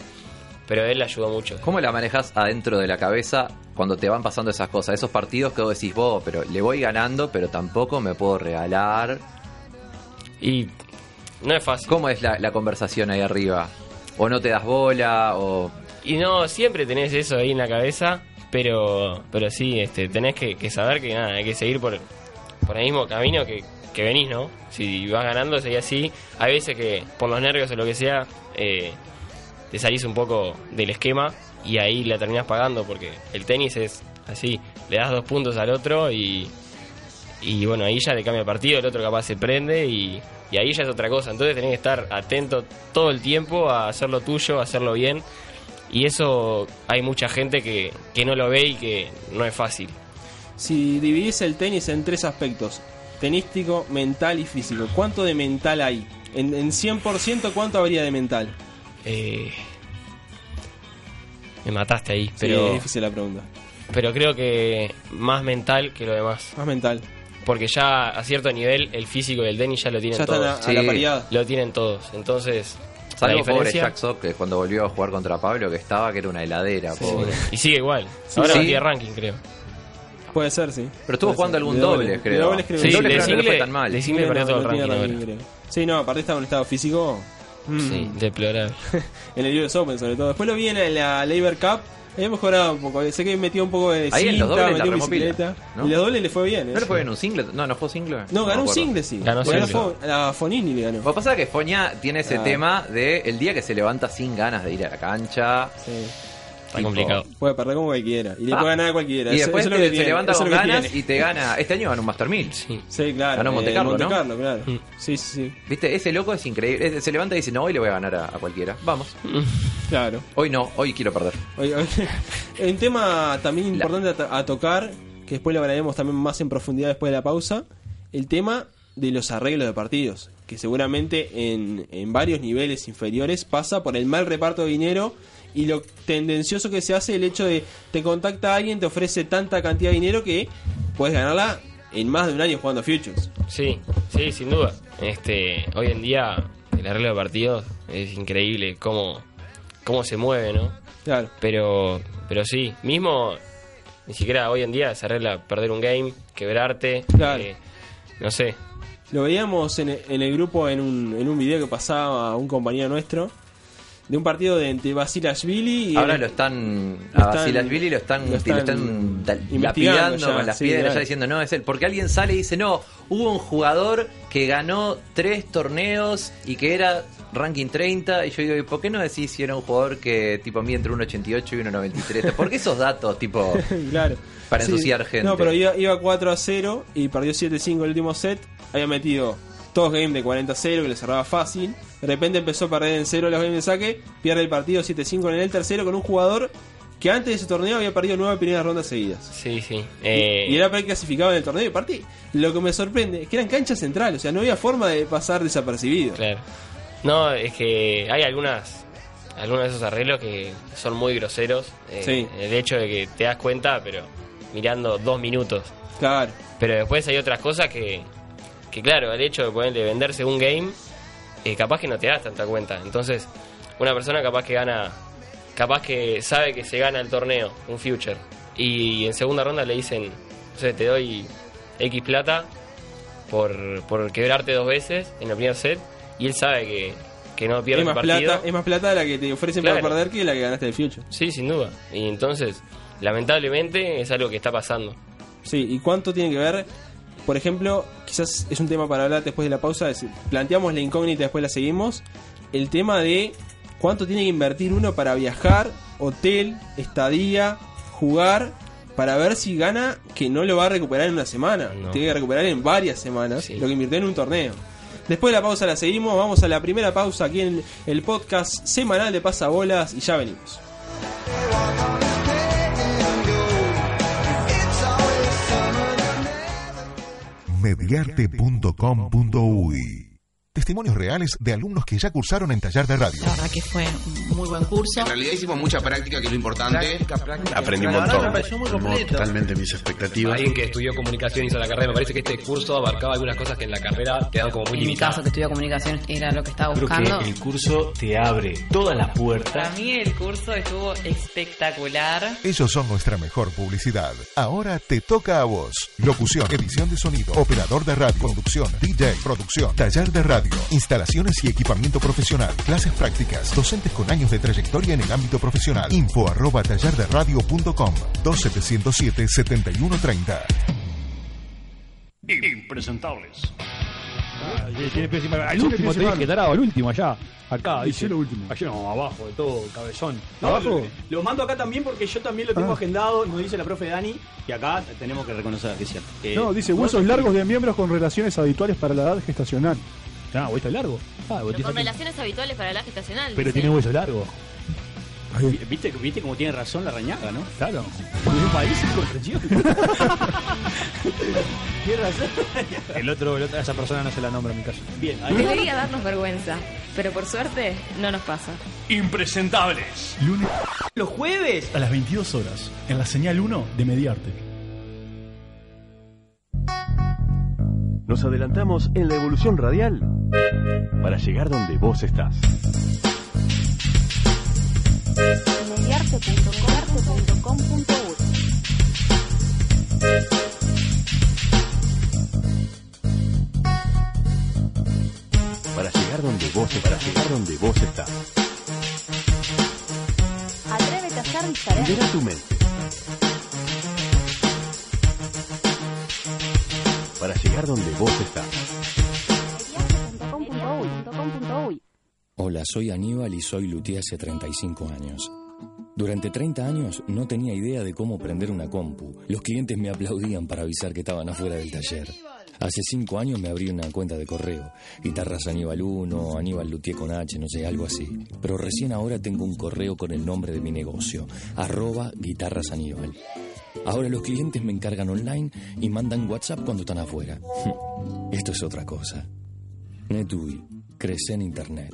pero él le ayudó mucho. ¿Cómo la manejas adentro de la cabeza cuando te van pasando esas cosas? Esos partidos que vos decís, vos, pero le voy ganando, pero tampoco me puedo regalar. Y no es fácil. ¿Cómo es la, la conversación ahí arriba? ¿O no te das bola? ¿O Y no, siempre tenés eso ahí en la cabeza, pero pero sí, este, tenés que, que saber que nada, hay que seguir por, por el mismo camino que, que venís, ¿no? Si vas ganando, seguís así. Hay veces que por los nervios o lo que sea, eh, te salís un poco del esquema y ahí la terminás pagando porque el tenis es así, le das dos puntos al otro y, y bueno, ahí ya le cambia el partido, el otro capaz se prende y, y ahí ya es otra cosa. Entonces tenés que estar atento todo el tiempo a hacer lo tuyo, a hacerlo bien Y eso hay mucha gente que, que no lo ve y que no es fácil. Si dividís el tenis en tres aspectos, tenístico, mental y físico, ¿cuánto de mental hay? En, en 100%, ¿cuánto habría de mental? Eh, me mataste ahí, Sí, pero, es difícil la pregunta. pero creo que más mental que lo demás. Más mental. Porque ya a cierto nivel el físico y el tenis ya lo tienen Ya a, todos. a la Sí. paridad. Lo tienen todos. Entonces, Salvo la pobre diferencia... Jack Sock, que cuando volvió a jugar contra Pablo, que estaba, que era una heladera, Sí, pobre. Y sigue igual. Sí, Ahora sí. no tiene ranking, creo. Puede ser, sí. Pero estuvo Puede jugando ser. algún De doble, dobles, creo. de dobles creo Sí, doble creo que no le fue single, tan mal. de single perdió todo el no tenía ranking. ranking. Sí, no, aparte estaba en un estado físico. mm, Sí, deplorable. En el US Open, sobre todo. Después lo vi en la, en la Labor Cup. Había mejorado un poco. Sé que metió un poco de Ahí en los dobles la metió remó pila, bicicleta. ¿no? Y los dobles le fue bien. ¿No eso. le fue en un single? No, no fue single. No, ganó un single, sí. Ganó single. Fo- A Fonini le ganó. Lo que pasa es que Foña tiene ese Ah. tema de el día que se levanta sin ganas de ir a la cancha. Sí. Está Tipo, complicado. Puede perder como cualquiera. Y le Ah. puede ganar a cualquiera. Y Eso- después eso es lo te- que se tiene, levanta con es lo que ganas tiene. y te gana. Este año ganó un Master 1000. Sí. Sí, claro. Ganó Monte eh, Carlo, Monte ¿no? Carlo, claro. Mm. Sí, sí, sí. ¿Viste? Ese loco es increíble. Se levanta y dice, no, hoy le voy a ganar a, a cualquiera. Vamos. Claro. Hoy no, hoy quiero perder. Oye, un tema también importante a tocar, que después lo hablaremos también más en profundidad después de la pausa, el tema de los arreglos de partidos, que seguramente en, en varios niveles inferiores pasa por el mal reparto de dinero y lo tendencioso que se hace el hecho de te contacta alguien, te ofrece tanta cantidad de dinero que puedes ganarla en más de un año jugando Futures. Sí, sí, sin duda. Este, hoy en día el arreglo de partidos es increíble cómo, cómo se mueve, ¿no? Claro. Pero, pero sí, mismo ni siquiera hoy en día se arregla perder un game, quebrarte, Claro. eh, no sé. Lo veíamos en, en el grupo en un, en un video que pasaba un compañero nuestro de un partido de entre Basilashvili y Ahora el- lo están. lo A Basilashvili lo están, lo lo están lapidando ya, con las sí, piedras, claro. ya diciendo, no, es él. Porque alguien sale y dice, no, hubo un jugador que ganó tres torneos y que era ranking 30. Y yo digo, ¿y por qué no decís si era un jugador que tipo mide entre 1,88 y 1,93? ¿Por qué esos datos, tipo. claro. Para ensuciar gente. No, pero iba, iba 4 a 0 y perdió 7-5 el último set. Había metido todos games de 40 a 0 que le cerraba fácil. De repente empezó a perder en 0 los games de saque. Pierde el partido 7-5 en el tercero con un jugador que antes de ese torneo había perdido 9 primeras rondas seguidas. Sí, sí. Eh, Y era preclasificado en el torneo. Y aparte, lo que me sorprende es que eran canchas centrales. O sea, no había forma de pasar desapercibido. Claro. No, es que hay algunas algunos de esos arreglos que son muy groseros. eh, Sí. El hecho de que te das cuenta, pero mirando dos minutos. Claro. Pero después hay otras cosas que, que claro, el hecho de ponerle venderse un game, eh, capaz que no te das tanta cuenta. Entonces, una persona capaz que gana, capaz que sabe que se gana el torneo, un future, y en segunda ronda le dicen, no sé, te doy X plata por, por quebrarte dos veces en el primer set, y él sabe que, que no pierde Es más, el partido. plata, es más plata la que te ofrecen Claro. para perder que la que ganaste del Future. Sí, sin duda. Y entonces, lamentablemente, es algo que está pasando. Sí, ¿y cuánto tiene que ver? Por ejemplo, quizás es un tema para hablar después de la pausa. es- planteamos la incógnita, después la seguimos. El tema de cuánto tiene que invertir uno para viajar, hotel, estadía, jugar, para ver si gana, que no lo va a recuperar en una semana. No. Tiene que recuperar en varias semanas Sí. lo que invirtió en un torneo. Después de la pausa la seguimos, vamos a la primera pausa aquí en el podcast semanal de Pasabolas y ya venimos. mediarte.com.uy Testimonios reales de alumnos que ya cursaron en taller de radio. La verdad que fue un muy buen curso. En realidad hicimos mucha práctica, que es lo importante. Aprendí un montón. Tomó totalmente mis expectativas. Alguien que estudió comunicación hizo la carrera, me parece que este curso abarcaba algunas cosas que en la carrera quedaban como muy En mi caso, limitadas. que estudió comunicación, era lo que estaba Creo buscando. que el curso te abre todas las puertas. Para mí el curso estuvo espectacular. Ellos son nuestra mejor publicidad. Ahora te toca a vos. Locución, edición de sonido, operador de radio, conducción, DJ, producción, taller de radio, instalaciones y equipamiento profesional, clases prácticas, docentes con años de trayectoria en el ámbito profesional. Info arroba tallarderadio.com 2707 7130. Impresentables. Al último te dije, tarado, al último allá. Acá, dice. lo último. Allá no, abajo de todo, cabezón. No, ¿Abajo? Lo, lo mando acá también porque yo también lo tengo Ah. agendado, nos dice la profe Dani, y acá tenemos que reconocer que es cierto. Eh, No, dice huesos largos de miembros con relaciones habituales para la edad gestacional. Ah, hueso largo. Ah, Pero con relaciones habituales para la gestacional. Pero dice. tiene hueso largo. ¿Viste, ¿Viste cómo tiene razón la rañaga, no? Claro. En un país sin comprensión. Tiene razón. El otro, el otro- esa persona no se la nombra en mi caso. Bien, ahí Debería darnos vergüenza, pero por suerte no nos pasa. Impresentables. Lunes Los jueves. a las 22 horas, en la señal 1 de Mediarte. Nos adelantamos en la evolución radial para llegar donde vos estás. Para llegar donde vos estás. Para llegar donde vos estás. Atrévete a ser diferente. Libera tu mente. Donde vos estás. Hola, soy Aníbal y soy luthier hace 35 años. Durante 30 años no tenía idea de cómo prender una compu. Los clientes me aplaudían para avisar que estaban afuera del taller. Hace 5 años me abrí una cuenta de correo. Guitarras Aníbal 1, Aníbal Luthier con H, no sé, algo así. Pero recién ahora tengo un correo con el nombre de mi negocio, arroba Guitarras Aníbal. Ahora los clientes me encargan online y mandan WhatsApp cuando están afuera. Esto es otra cosa. NetUI, crece en Internet.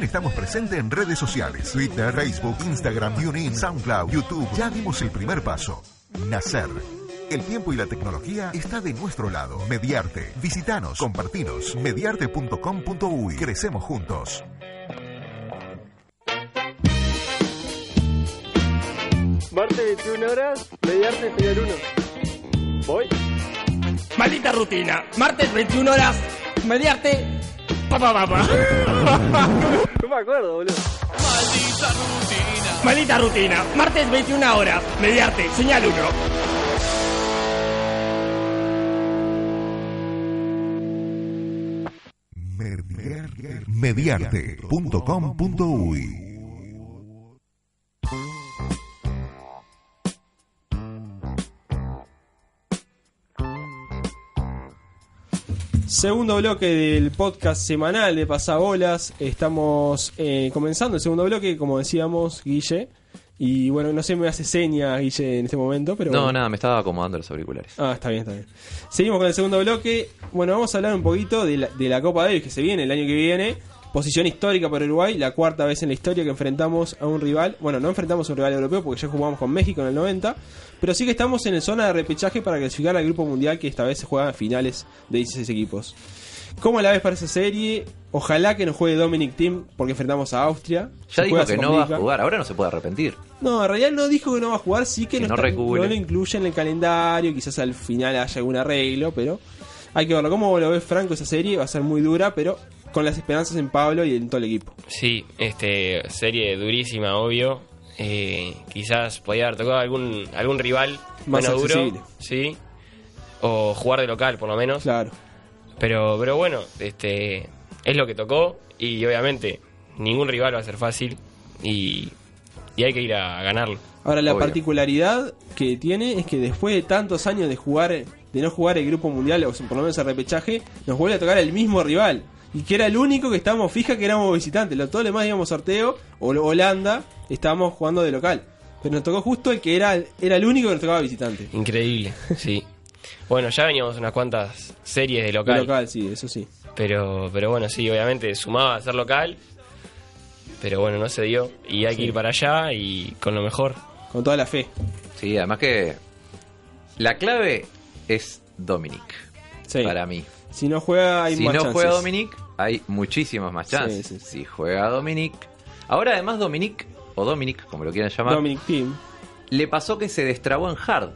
estamos presentes en redes sociales. Twitter, Facebook, Instagram, TuneIn, SoundCloud, YouTube. Ya dimos el primer paso. Nacer. El tiempo y la tecnología está de nuestro lado. Mediarte. Visitanos, compartinos. Mediarte.com.uy. Crecemos juntos. Martes 21 horas, mediarte señal 1. ¿Voy? Maldita rutina. Martes 21 horas. Mediarte. Papá, papá. No me acuerdo, boludo. Maldita rutina. Martes 21 horas. Mediarte. Señal 1. Mediarte.com.uy. Segundo bloque del podcast semanal de Pasabolas. Estamos eh, comenzando el segundo bloque, como decíamos, Guille. Y bueno, no sé, me hace seña Guille en este momento, pero. No, bueno. nada, me estaba acomodando los auriculares. Ah, está bien, está bien. Seguimos con el segundo bloque. Bueno, vamos a hablar un poquito de la, de la Copa Davis que se viene el año que viene. Posición histórica para Uruguay, la cuarta vez en la historia que enfrentamos a un rival. Bueno, no enfrentamos a un rival europeo porque ya jugamos con México en el 90. Pero sí que estamos en la zona de repechaje para clasificar al grupo mundial que esta vez se juega a finales de 16 equipos. ¿Cómo la ves para esa serie? Ojalá que nos juegue Dominic Team porque enfrentamos a Austria. Ya Se dijo que no va a jugar, ahora no se puede arrepentir. No, en realidad no dijo que no va a jugar, sí que, Que no, no está- no lo incluye en el calendario, quizás al final haya algún arreglo, pero hay que verlo. ¿Cómo lo ves Franco esa serie? Va a ser muy dura, pero con las esperanzas en Pablo y en todo el equipo. Sí, este serie durísima, obvio. Eh, quizás podía haber tocado algún algún rival Más menos duro, sí, o jugar de local por lo menos. Claro. Pero pero bueno, este es lo que tocó y obviamente ningún rival va a ser fácil y, y hay que ir a ganarlo. Ahora, la Obvio. particularidad que tiene es que después de tantos años de jugar, de no jugar el grupo mundial, o por lo menos el repechaje, nos vuelve a tocar el mismo rival. Y que era el único que estábamos fija que éramos visitantes. Lo- Todo lo demás íbamos sorteo, o Holanda, estábamos jugando de local. Pero nos tocó justo el que era, era el único que nos tocaba visitante. Increíble, sí. Bueno, ya veníamos unas cuantas series de local. De local, sí, eso sí. Pero, pero bueno, sí, obviamente sumaba a ser local. Pero bueno, no se dio. Y hay que ir para allá y con lo mejor. Con toda la fe. Sí, además que la clave es Dominic. Sí. Para mí. Si no juega, hay si más no chances. juega Dominic, hay muchísimas más Sí, chances. sí, Si juega Dominic. Ahora, además, Dominic, o Dominic, como lo quieran llamar, Dominic Team. le pasó que se destrabó en hard.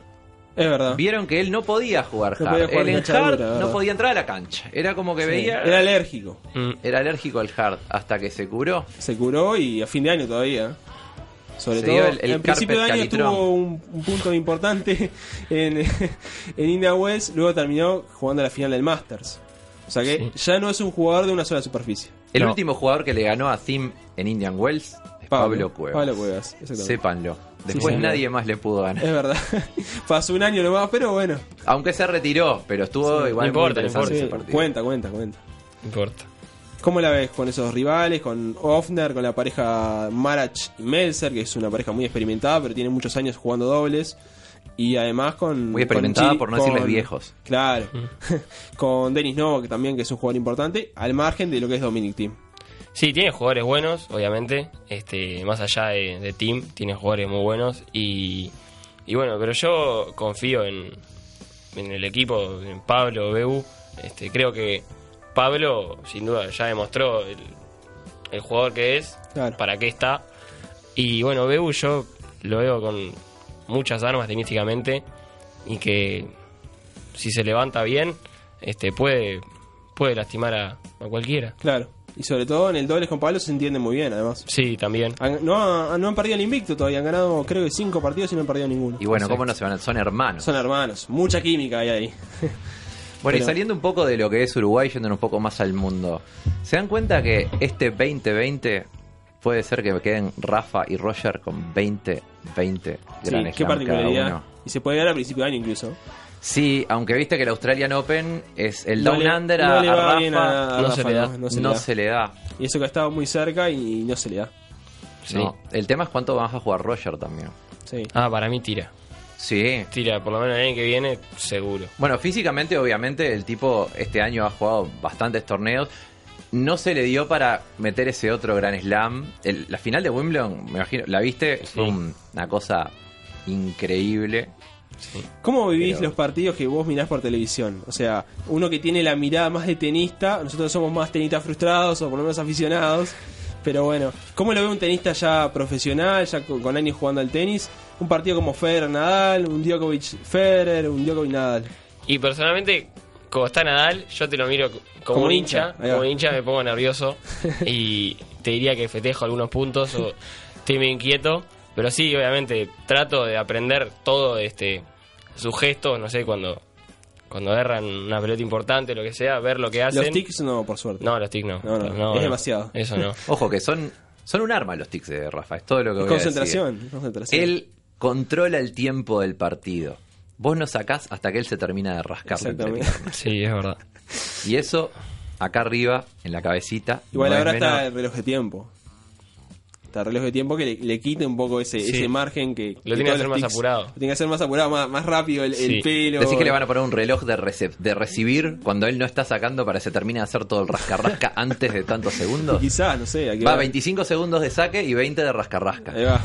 Es verdad. vieron que él no podía jugar No hard. podía jugar él en hard dura, no podía entrar a la cancha. Era como que Sí, veía. Era alérgico. Era alérgico al hard hasta que se curó. Se curó y a fin de año todavía. Sobre Se todo, el- el en principio de año calitrón. tuvo un, un punto importante en, en Indian Wells, luego terminó jugando la final del Masters. O sea que ya no es un jugador de una sola superficie. El No. último jugador que le ganó a Thiem en Indian Wells es Pablo, Pablo, Cuevas. Pablo Cuevas. Sépanlo. Sí, Después nadie más le pudo ganar. Es verdad. Pasó un año nomás, pero bueno. Aunque se retiró, pero estuvo Sí, igual no muy importa, no interesante importa. ese. Cuenta, cuenta, cuenta. importa. ¿Cómo la ves con esos rivales? Con Offner, con la pareja Marach y Melzer, que es una pareja muy experimentada, pero tiene muchos años jugando dobles. Y además con. Muy experimentada, con por no decirles con- viejos. Claro. con Denis Novak también, que es un jugador importante, al margen de lo que es Dominic Team. Sí, tiene jugadores buenos, obviamente. Este, más allá de, de Team, tiene jugadores muy buenos. Y, y bueno, pero yo confío en, en el equipo, en Pablo, Beu. Este, creo que Pablo, sin duda, ya demostró el, el jugador que es, para qué está. Y bueno, Beu yo lo veo con muchas armas tenísticamente y que si se levanta bien, este puede, puede lastimar a, a cualquiera. Claro. Y sobre todo en el dobles con Pablo se entiende muy bien, además. Sí, también. Han- no, ha- no han perdido el invicto todavía, han ganado creo que cinco partidos y no han perdido ninguno. Y bueno, ¿cómo no se van a... Son hermanos. Son hermanos, mucha química hay ahí. Bueno, y saliendo un poco de lo que es Uruguay, yendo un poco más al mundo, ¿se dan cuenta que este 2020 puede ser que queden Rafa y Roger con 20, 20 Sí, Grand qué cada uno? Y se puede dar a principio de año incluso. Sí, aunque viste que el Australian Open es el No Down le- Under no a, le a va Rafa, bien a- a no, Rafa, se le da. no, No, no se le da. se le da. Y eso que ha estado muy cerca y no se le da. No, El tema es cuánto vas a jugar Roger también. Sí. Ah, para mí tira. Sí. Tira, por lo menos el año que viene, seguro. Bueno, físicamente, obviamente, el tipo este año ha jugado bastantes torneos. No se le dio para meter ese otro Gran Slam. El- la final de Wimbledon, me imagino, ¿la viste? Fue un- una cosa increíble. ¿Cómo vivís Pero- los partidos que vos mirás por televisión? O sea, uno que tiene la mirada más de tenista, nosotros somos más tenistas frustrados o por lo menos aficionados. Pero bueno, ¿cómo lo ve un tenista ya profesional, ya con, con años jugando al tenis? Un partido como Federer Nadal, un Djokovic Federer, un Djokovic Nadal. Y personalmente, como está Nadal, yo te lo miro co- como, Como un hincha. Como hincha me pongo nervioso y te diría que festejo algunos puntos o estoy medio inquieto. Pero sí, obviamente, trato de aprender todo este sus gestos, no sé, cuando cuando agarran una pelota importante, lo que sea, ver lo que hacen. Los tics no, por suerte. No, los tics no. No, no, es demasiado. Eso no. Ojo, que son, son un arma los tics de Rafa. Es todo lo que Es voy a concentración, decir. concentración. Él controla el tiempo del partido. Vos no sacás hasta que él se termina de rascar. Sí, es verdad. Y eso, acá arriba, en la cabecita. Igual no es ahora está el reloj de tiempo. Está el reloj de tiempo que le, le quite un poco ese, Sí. ese margen que... Lo que tiene que hacer más tics- apurado. Lo tiene que hacer más apurado, más, más rápido el, el Sí. pelo. Decís que le van a poner un reloj de, recep- de recibir cuando él no está sacando para que se termine de hacer todo el rascarrasca antes de tantos segundos. Quizás, no sé. Va ver. 25 segundos de saque y 20 de rascarrasca. Ahí va.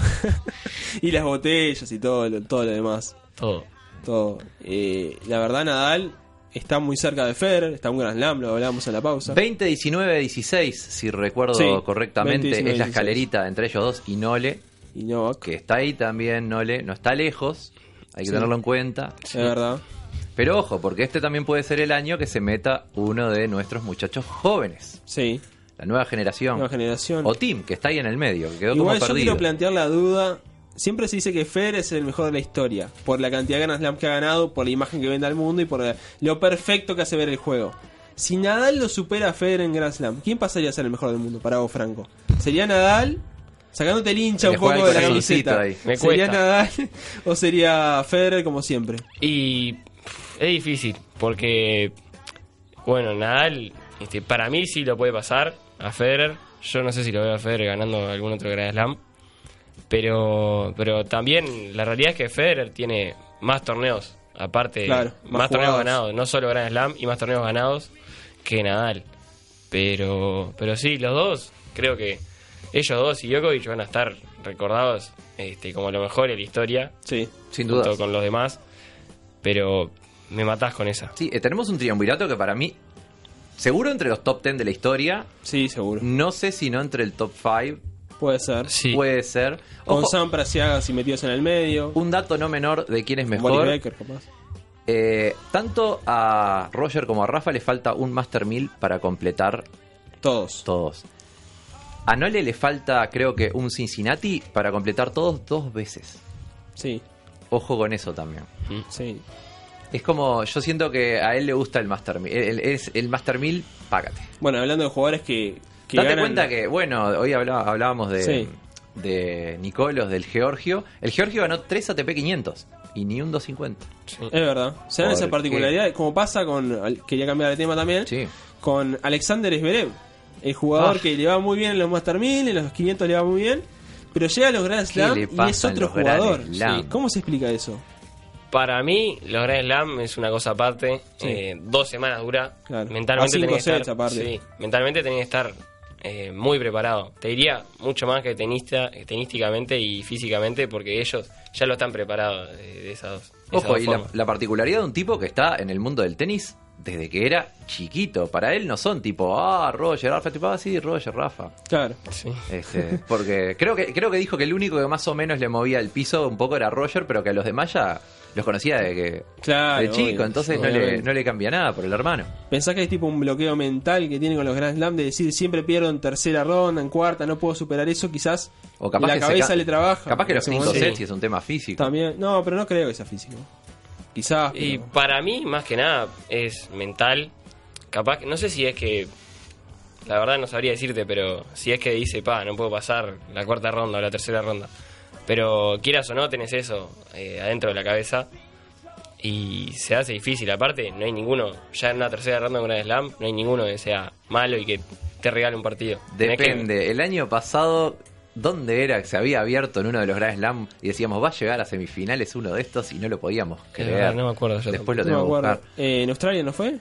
y las botellas y todo, lo- todo lo demás. Todo. Todo. Eh, la verdad, Nadal está muy cerca de Federer, está un gran slam, lo hablábamos en la pausa. 20, 19, 16, si recuerdo Sí, correctamente, 20, 19, es la 16. escalerita entre ellos dos y Nole, Y que está ahí también, Nole, no está lejos, hay que Sí. tenerlo en cuenta. es verdad. Pero ojo, porque este también puede ser el año que se meta uno de nuestros muchachos jóvenes, Sí, la nueva generación. nueva generación. O Tim, que está ahí en el medio, que quedó Igual como yo perdido. quiero plantear la duda. Siempre se dice que Federer es el mejor de la historia, por la cantidad de Grand Slam que ha ganado, por la imagen que vende al mundo y por lo perfecto que hace ver el juego. Si Nadal lo supera a Federer en Grand Slam, ¿quién pasaría a ser el mejor del mundo para vos, Franco? ¿Sería Nadal? Sacándote el hincha un poco de la camiseta. ¿Sería. Nadal o sería Federer como siempre? Y es difícil, porque, bueno, Nadal, este, para mí sí lo puede pasar a Federer. Yo no sé si lo veo a Federer ganando algún otro Grand Slam. Pero, pero también la realidad es que Federer tiene más torneos, aparte, Claro, más, más torneos ganados, no solo Grand Slam y más torneos ganados que Nadal. Pero, pero sí, los dos, creo que ellos dos y Djokovic van a estar recordados este, como lo mejor en la historia. Sí, sin junto dudas. con los demás. Pero me matás con esa. Sí, eh, tenemos un triunvirato que para mí, seguro entre los top 10 de la historia, Sí, seguro. no sé si no entre el top 5 Puede ser. Puede ser. Con Ojo, Sam Prasiagas y metidos en el medio. un dato no menor de quién es Wally mejor. Baker, capaz. Eh, tanto a Roger como a Rafa le falta un Master 1000 para completar todos. Todos. A Nole le falta, creo que, un Cincinnati para completar todos dos veces. Sí. Ojo con eso también. Sí. Es como, yo siento que a él le gusta el Master 1000. El, el- es el Master 1000, págate. Bueno, hablando de jugadores que, que Date ganan- cuenta que, bueno, hoy hablá- hablábamos de, Sí. de Nicolos, del Georgio. El Georgio ganó 3 ATP 500 y ni un 250. Es verdad. Se dan esa ¿Por particularidad, como pasa con. Quería cambiar de tema también. Con Alexander Zverev. El jugador Ah. que le va muy bien en los Master 1000, en los 500 le va muy bien. Pero llega a los Grand ¿Qué Slam y es otro jugador. Sí. ¿Cómo se explica eso? Para mí, los Grand Slam es una cosa aparte. Sí. Eh, dos semanas dura. Claro. Mentalmente tenés que estar, aparte. sí, mentalmente tenés que estar eh, muy preparado. Te diría mucho más que tenista, tenísticamente y físicamente porque ellos ya lo están preparados de, de esas dos. esas Ojo, dos y la particularidad de un tipo que está en el mundo del tenis desde que era chiquito. Para él no son tipo, ah, Roger, Rafa, tipo, ah, sí, Roger, Rafa. Claro. Este, porque creo que creo que dijo que el único que más o menos le movía el piso un poco era Roger, pero que a los demás ya los conocía de que Claro, de chico, obvio, entonces no le, no le cambia nada por el hermano. Pensás que es tipo un bloqueo mental que tiene con los Grand Slam de decir siempre pierdo en tercera ronda, en cuarta, no puedo superar eso, quizás O capaz la que se cabeza ca- le trabaja. Capaz que los cinco sets y es un tema físico. También, no, pero no creo que sea físico. Quizás. Y pero- para mí, más que nada, es mental. Capaz que, no sé si es que, la verdad no sabría decirte, pero si es que dice, pa, no puedo pasar la cuarta ronda o la tercera ronda. Pero quieras o no, tenés eso eh, adentro de la cabeza y se hace difícil. Aparte, no hay ninguno, ya en una tercera ronda de una Slam, no hay ninguno que sea malo y que te regale un partido. Que- Depende. El año pasado, ¿dónde era que se había abierto en uno de los Grand Slam y decíamos, va a llegar a semifinales uno de estos y no lo podíamos creer? verdad, no me acuerdo yo Después lo no tenemos que buscar. Eh, ¿En Australia no fue?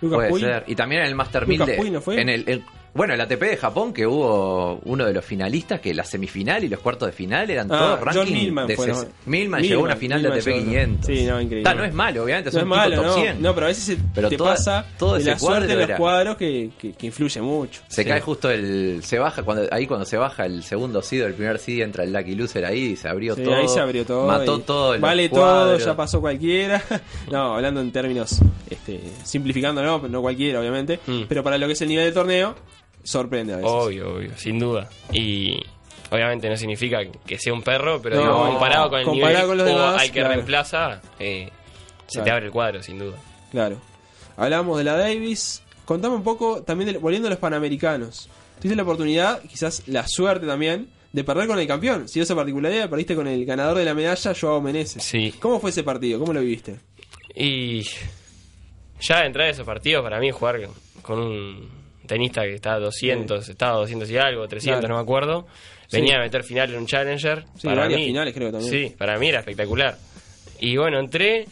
Lucas Puede ser. Y también en el Master 1000 Lucas de- ¿no fue? En el, el- bueno, el ATP de Japón que hubo uno de los finalistas que la semifinal y los cuartos de final eran Ah, todos John ranking Millman de fue. Milman llegó a una final de ATP llegó, ¿no? 500. Sí, no, increíble. Ta, no es malo, obviamente, No es malo, top no. 100. No, pero a veces se Pero te toda- pasa todo de la suerte de los era- cuadros que, que, que influye mucho. Se Sí. cae justo el. Se baja, cuando ahí cuando se baja el segundo seed, el primer seed, entra el Lucky Loser ahí y se abrió Sí, todo. ahí se abrió todo. Mató todo. los Vale todo, ya pasó cualquiera. no, hablando en términos, este, simplificando, no, no cualquiera, obviamente. Mm. Pero para lo que es el nivel de torneo, sorprende a veces. Obvio, obvio, sin duda. Y obviamente no significa que sea un perro, pero No, digo, comparado con el comparado nivel con los o demás, al que claro. reemplaza, eh, se Claro. te abre el cuadro, sin duda. Claro. Hablamos de la Davis. Contame un poco también, de- volviendo a los panamericanos. Tuviste la oportunidad, quizás la suerte también, de perder con el campeón. Si esa particularidad, perdiste con el ganador de la medalla, Joao Meneses. Sí. ¿Cómo fue ese partido? ¿Cómo lo viviste? Y ya de entrar a esos partidos, para mí jugar con un tenista que está a 200, estaba a 200 y algo, 300, Claro. no me acuerdo, Sí. venía a meter final en un Challenger. Sí, varias finales creo también. Sí, para mí era espectacular. Y bueno, entré,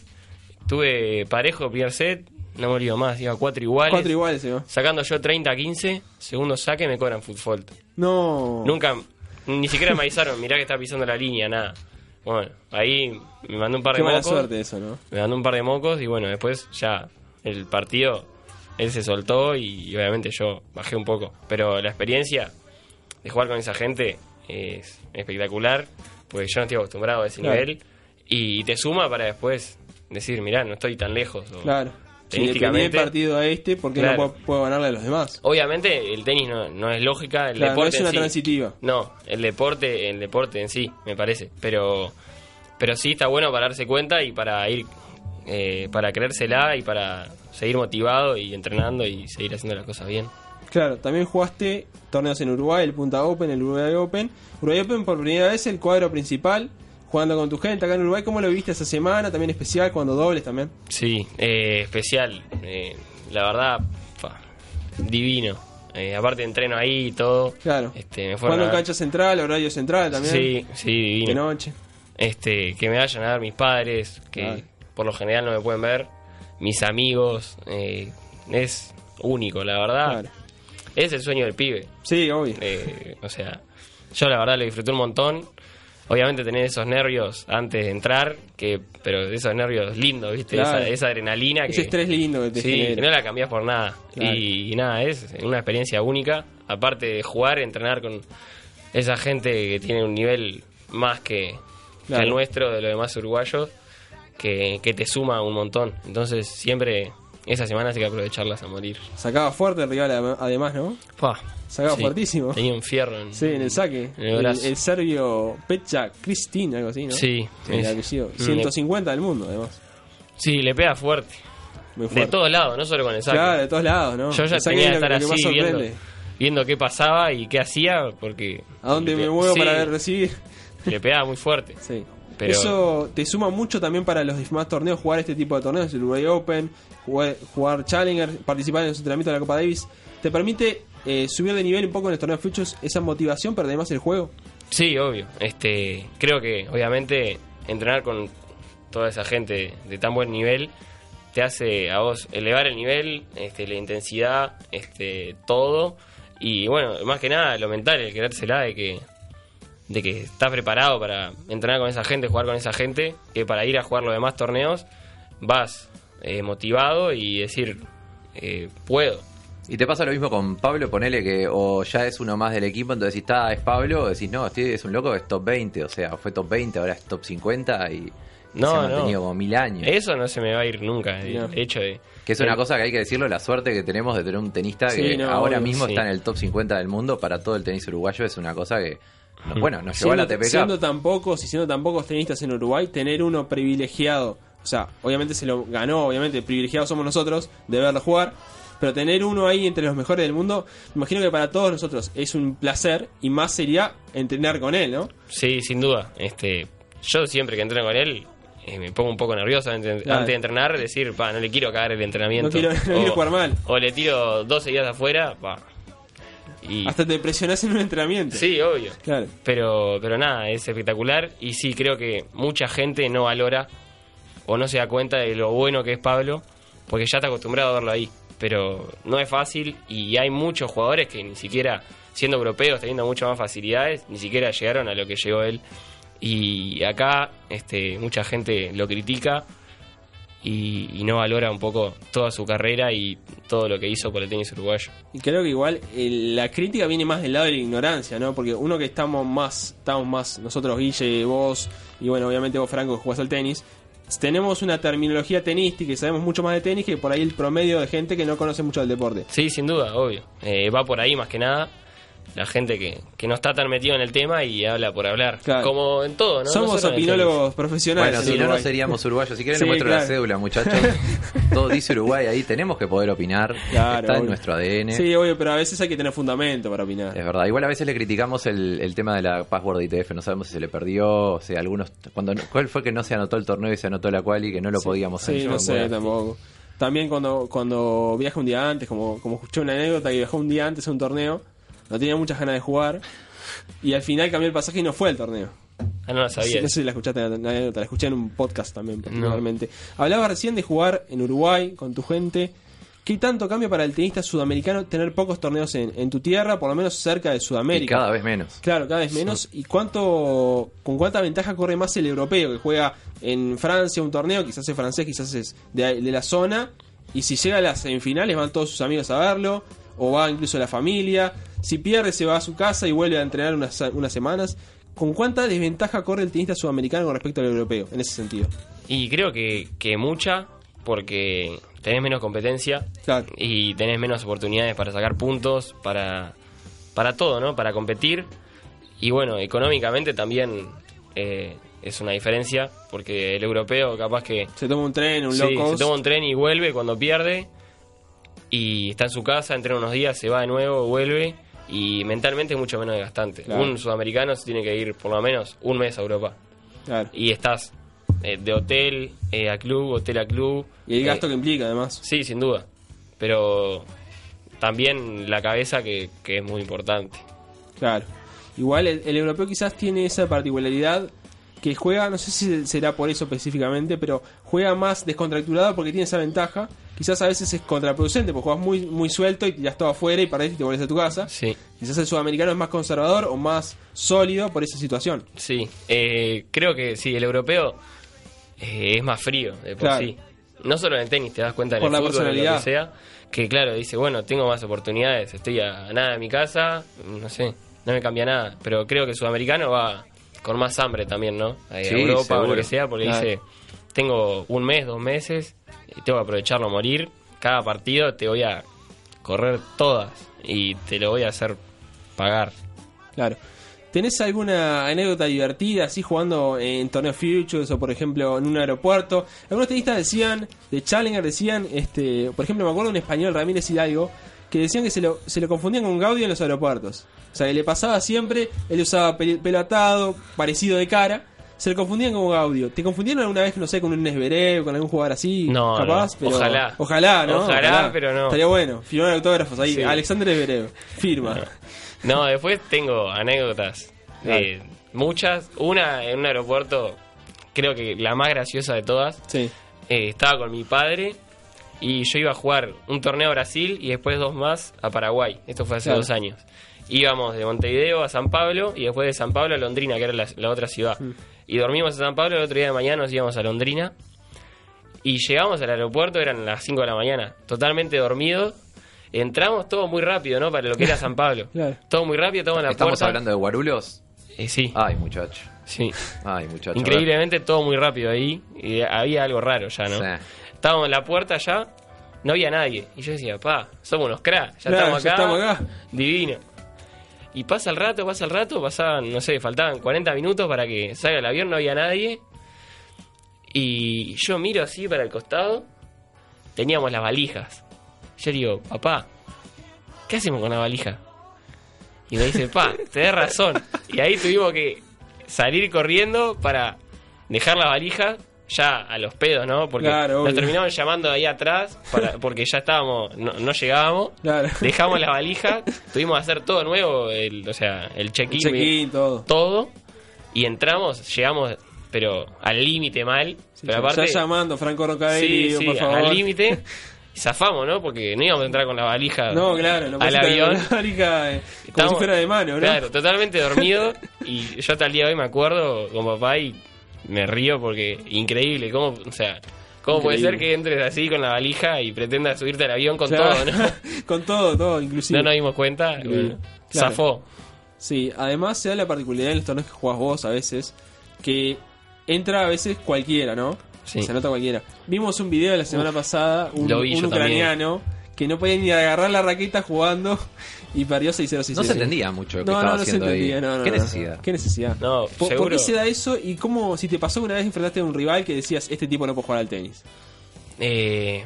tuve parejo primer set, no me olvido más, iba cuatro iguales. Cuatro iguales, se va. Sacando yo 30 a 15, segundo saque me cobran full fault. No. Nunca, ni siquiera me avisaron, mirá que está pisando la línea, nada. Bueno, ahí me mandó un par Qué de mala mocos. suerte eso, ¿no? Me mandó un par de mocos y bueno, después ya el partido, él se soltó y, y obviamente yo bajé un poco. Pero la experiencia de jugar con esa gente es espectacular, porque yo no estoy acostumbrado a ese Claro. nivel y te suma para después decir, mirá, no estoy tan lejos. o Claro. Si le partido a este, ¿por qué Claro. no puedo, puedo ganarle a los demás? Obviamente el tenis no, no es lógica, el Claro, no deporte es en una sí. transitiva. No, el deporte, el deporte en sí, me parece. Pero, pero sí está bueno para darse cuenta y para ir, eh, para creérsela y para seguir motivado y entrenando y seguir haciendo las cosas bien. Claro, también jugaste torneos en Uruguay, el Punta Open, el Uruguay Open. Uruguay Open por primera vez el cuadro principal, jugando con tu gente acá en Uruguay. ¿Cómo lo viste esa semana? También especial, cuando dobles también. Sí, eh, especial. eh, la verdad, divino. Eh, aparte entreno ahí y todo. Claro. Este, me Jugando en cancha central, horario central también. Sí, sí, divino. De noche. Este, que me vayan a ver mis padres, que Claro. por lo general no me pueden ver, mis amigos, eh, es único, la verdad. Claro. Es el sueño del pibe. Sí, obvio. Eh, o sea, yo la verdad lo disfruté un montón. Obviamente tener esos nervios antes de entrar, que pero esos nervios lindos, ¿viste? Claro. Esa, esa adrenalina que Ese estrés lindo que te sí, genera. que no la cambiás por nada. Claro. Y, y nada, es una experiencia única. Aparte de jugar, entrenar con, esa gente que tiene un nivel más que, el nuestro, de los demás uruguayos, que, que te suma un montón. Entonces siempre esas semanas hay que aprovecharlas a morir. Sacaba fuerte el rival adem- además, ¿no? Pa, Sacaba sí, fuertísimo. Tenía un fierro en, Sí, en el saque. en el el, serbio Pecha Kristin, algo así, ¿no? Sí, El es- apellido. mm, 150 del mundo, además. Sí, le pega fuerte. Muy De fuerte. todos lados, no solo con el saque. Claro, de todos lados, ¿no? Yo ya tenía que estar así viendo, viendo qué pasaba y qué hacía, porque... ¿A dónde le me muevo Sí, para ver recibir? Le pegaba muy fuerte. Sí. Pero Eso te suma mucho también para los demás torneos, jugar este tipo de torneos, el Uruguay Open, jugar, jugar Challenger, participar en los entrenamientos de la Copa Davis. ¿Te permite eh, subir de nivel un poco en el torneo Futures esa motivación, pero además el juego? Sí, obvio. Este, creo que obviamente entrenar con toda esa gente de tan buen nivel te hace a vos elevar el nivel, este, la intensidad, este, todo y bueno, más que nada lo mental, el querérsela de que de que estás preparado para entrenar con esa gente, jugar con esa gente, que para ir a jugar los demás torneos vas eh, motivado y decir eh, puedo. Y te pasa lo mismo con Pablo, ponele que o ya es uno más del equipo, entonces si está, es Pablo, o decís, no, este es un loco, es top 20, o sea, fue top 20, ahora es top 50 y, y No, se ha no. mantenido como mil años. Eso no se me va a ir nunca, el No. hecho de... Que es una cosa que hay que decirlo, la suerte que tenemos de tener un tenista Sí, que no, ahora obvio, mismo sí. está en el top 50 del mundo para todo el tenis uruguayo es una cosa que, no- bueno, nos llevó a siendo, la TPK. siendo tan pocos y siendo tan pocos tenistas en Uruguay, tener uno privilegiado, o sea, obviamente se lo ganó, obviamente privilegiados somos nosotros de verlo jugar, pero tener uno ahí entre los mejores del mundo, me imagino que para todos nosotros es un placer y más sería entrenar con él, ¿no? Sí, sin duda. Este, yo siempre que entreno con él eh, me pongo un poco nervioso antes, Claro. antes de entrenar, decir, pa, no le quiero cagar el entrenamiento. No quiero- no quiero jugar mal. O le tiro 12 días afuera, pa. Y, Hasta te presionás en un entrenamiento. sí, obvio. Claro. Pero, pero nada, es espectacular. Y sí, creo que mucha gente no valora o no se da cuenta de lo bueno que es Pablo, porque ya está acostumbrado a verlo ahí. Pero no es fácil y hay muchos jugadores que ni siquiera, siendo europeos, teniendo muchas más facilidades, ni siquiera llegaron a lo que llegó él. Y acá este, mucha gente lo critica y, y no valora un poco toda su carrera y todo lo que hizo por el tenis uruguayo. Y creo que igual eh, la crítica viene más del lado de la ignorancia, ¿no? Porque uno que estamos más, estamos más, nosotros, Guille, vos, y bueno, obviamente vos, Franco, que jugás al tenis, tenemos una terminología tenística y sabemos mucho más de tenis que por ahí el promedio de gente que no conoce mucho del deporte. Sí, sin duda, obvio. Eh, va por ahí más que nada. La gente que, que no está tan metido en el tema y habla por hablar. Claro. Como en todo, ¿no? Somos opinólogos profesionales. Bueno, en si no, no seríamos uruguayos. Si quieren, Sí, les muestro claro. la cédula, muchachos. Todo dice Uruguay ahí. Tenemos que poder opinar. Claro, Está en nuestro ADN. Sí, obvio, pero a veces hay que tener fundamento para opinar. Es verdad. Igual a veces le criticamos el, el tema de la password de ITF. No sabemos si se le perdió. O sea, algunos. cuando ¿Cuál fue que no se anotó el torneo y se anotó la quali que no lo podíamos hacer? Sí, Yo no sé tampoco. También cuando, cuando viaja un día antes, como, como escuché una anécdota que viajó un día antes a un torneo, no tenía muchas ganas de jugar, y al final cambió el pasaje y no fue al torneo. Ah, no la sabía. No sé si la escuchaste la la anécdota, la escuché en un podcast también, particularmente. Hablabas recién de jugar en Uruguay con tu gente. ¿Qué tanto cambia para el tenista sudamericano tener pocos torneos en, en tu tierra, por lo menos cerca de Y Sudamérica? cada vez menos. Claro, cada vez menos. ¿Y cuánto, con cuánta ventaja corre más el europeo que juega en Francia un torneo, quizás es francés, quizás es de, de la zona, y si llega a las semifinales van todos sus amigos a verlo, o va incluso la familia. Si pierde se va a su casa y vuelve a entrenar unas, unas semanas. ¿Con cuánta desventaja corre el tenista sudamericano con respecto al europeo en ese sentido? Y creo que, que mucha, porque tenés menos competencia y tenés menos oportunidades para sacar puntos, para, para todo, ¿no? Para competir. Y bueno, económicamente también eh, es una diferencia, porque el europeo capaz que... Se toma un tren, un Sí, low se toma un tren y vuelve cuando pierde. Y está en su casa, entrena unos días, se va de nuevo, vuelve. Y mentalmente es mucho menos desgastante. Claro. Un sudamericano se tiene que ir por lo menos un mes a Europa. Claro. Y estás eh, de hotel eh, a club, hotel a club. Y el Eh, gasto que implica además. Sí, sin duda. Pero también la cabeza que, que es muy importante. Claro. Igual el, el europeo quizás tiene esa particularidad que juega, no sé si será por eso específicamente, pero juega más descontracturado porque tiene esa ventaja. Quizás a veces es contraproducente porque juegas muy, muy suelto y tiras todo afuera y perdés y te vuelves a tu casa. Sí. Quizás el sudamericano es más conservador o más sólido por esa situación. Sí, eh, creo que sí, el europeo eh, es más frío de por Claro. sí. No solo en el tenis, te das cuenta en Por el la fútbol, en lo personalidad. que sea, que claro, dice, bueno, tengo más oportunidades, estoy a nada de mi casa, no sé. no me cambia nada. Pero creo que el sudamericano va con más hambre también, ¿no? A Sí, Europa o lo que sea, porque Claro. dice, tengo un mes, dos meses, tengo que aprovecharlo a morir. Cada partido te voy a correr todas y te lo voy a hacer pagar. Claro. ¿Tenés alguna anécdota divertida así jugando en torneos Futures o por ejemplo en un aeropuerto? Algunos tenistas decían, de Challenger decían, este, por ejemplo me acuerdo un español, Ramírez Hidalgo, que decían que se lo, se lo confundían con Gaudio en los aeropuertos. O sea, que le pasaba siempre, él usaba pel- pelo atado, parecido de cara, se lo confundían con Gaudio. ¿Te confundieron alguna vez, no sé, con un Nesberev, con algún jugador así? No, capaz, no. pero- Ojalá. Ojalá, ¿no? Ojalá, pero no. Estaría bueno, firmar autógrafos ahí. Sí. Alexander Nesberev, firma. No, después tengo anécdotas. eh, muchas. Una en un aeropuerto, creo que la más graciosa de todas. Sí. Eh, estaba con mi padre y yo iba a jugar un torneo a Brasil y después dos más a Paraguay. Esto fue hace Claro. dos años. Íbamos de Montevideo a San Pablo y después de San Pablo a Londrina, que era la, la otra ciudad. Mm. Y dormimos en San Pablo, el otro día de mañana nos íbamos a Londrina. Y llegamos al aeropuerto, eran las 5 de la mañana, totalmente dormidos. Entramos todo muy rápido, ¿no? Para lo que era San Pablo. Claro. Todo muy rápido, todo en la ¿Estamos puerta. hablando de guarulos? Eh, sí. Ay, muchacho. Sí. Ay, muchacho. Increíblemente todo muy rápido ahí. Y había algo raro ya, ¿no? Sí. Estábamos en la puerta ya, no había nadie. Y yo decía, pa, somos unos cracks, ya, Claro, estamos, ya acá, estamos acá. Divino. Y pasa el rato, pasa el rato, pasaban, no sé, faltaban 40 minutos para que salga el avión, no había nadie. Y yo miro así para el costado, teníamos las valijas. Yo digo, papá, ¿qué hacemos con la valija? Y me dice, pa, tenés razón. Y ahí tuvimos que salir corriendo para dejar la valija ya a los pedos, ¿no? Porque Claro, nos terminaron llamando ahí atrás para, porque ya estábamos, no, no llegábamos. Claro. Dejamos la valija, tuvimos que hacer todo nuevo, el, o sea, el check-in, todo. todo. Y entramos, llegamos, pero al límite mal. pero ya- aparte, ya llamando, Franco Rocavelli, sí, sí, por favor. al límite. Y zafamos, ¿no? Porque no íbamos a entrar con la valija No, claro, no al avión. la valija, eh, como si Estábamos- fuera de mano, ¿no? Claro, totalmente dormido. y yo hasta el día de hoy me acuerdo con papá y me río porque increíble. ¿Cómo, o sea, ¿cómo puede ser que entres así con la valija y pretendas subirte al avión con Claro. todo, no? con todo, todo, inclusive. No nos dimos cuenta. Increíble. bueno, Claro. Zafó. Sí, además se da la particularidad en los torneos que jugás vos a veces, que entra a veces cualquiera, ¿no? Sí. Se nota cualquiera. Vimos un video la semana pasada, un, ucraniano que no podía ni agarrar la raqueta jugando y perdió 6-0. No se entendía mucho lo que no, estaba no, no se haciendo ahí. entendía, no, no, ¿Qué necesidad? ¿Qué necesidad? No, ¿Por, qué se da eso? Y cómo, si te pasó una vez enfrentaste a un rival que decías, este tipo no puede jugar al tenis? Eh,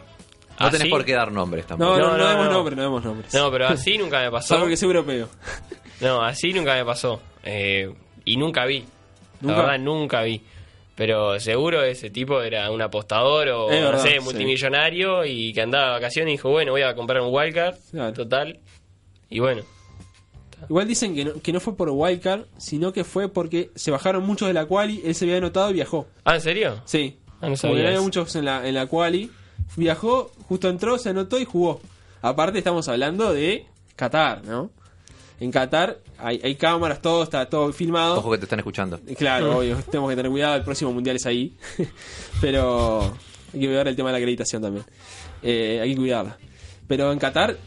No tenés así- por qué dar nombres tampoco. No, no, no, No, no, demos no. nombres, no demos nombres. No, pero así nunca me pasó. Salvo que es europeo. No, así nunca me pasó. Eh, y nunca vi. ¿Nunca? La verdad, nunca vi. Pero seguro ese tipo era un apostador o, no verdad, sé, sí. multimillonario y que andaba de vacaciones y dijo, bueno, voy a comprar un wildcard. Claro. Total. Y bueno. Igual dicen que no, que no fue por wildcard, sino que fue porque se bajaron muchos de la quali, él se había anotado y viajó. Ah, ¿en serio? Sí. Ah, no Como había muchos en la, en la quali. Viajó, justo entró, se anotó y jugó. Aparte estamos hablando de Qatar, ¿no? En Qatar hay, hay cámaras, todo está todo filmado. Ojo que te están escuchando. Claro, obvio, tenemos que tener cuidado, el próximo mundial es ahí. Pero hay que cuidar el tema de la acreditación también. Eh, hay que cuidarla. Pero en Qatar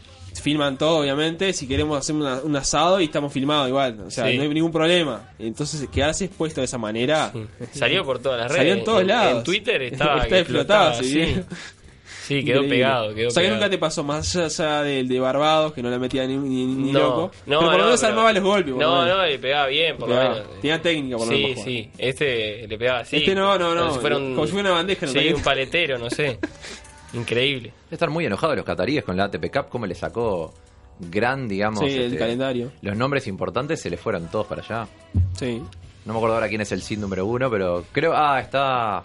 filman todo, obviamente. Si queremos hacer una- un asado y estamos filmados igual. O sea, Sí. no hay ningún problema. Entonces, quedarse expuesto de esa manera. Salió por todas las redes. Salió en todos lados. En Twitter estaba. Está explotado, sí. sí. Sí, quedó Increíble. pegado. Quedó o sea, que nunca te pasó más allá del de Barbados, que no la metía ni, ni- ni No, loco. no, pero por lo no, menos armaba los golpes. por No, no, le pegaba bien, por lo menos. Tenía técnica, por lo Sí, menos. jugar. sí. Este le pegaba así. Este no, no, no. Como si fuera un, Como si fuera una bandeja, no Sí, un paletero, no sé. Increíble. Debe estar muy enojados los cataríes con la ATP Cup. ¿Cómo le sacó gran, digamos, Sí, el este, calendario. Los nombres importantes se le fueron todos para allá. Sí. No me acuerdo ahora quién es el seed número uno, pero creo. Ah, está.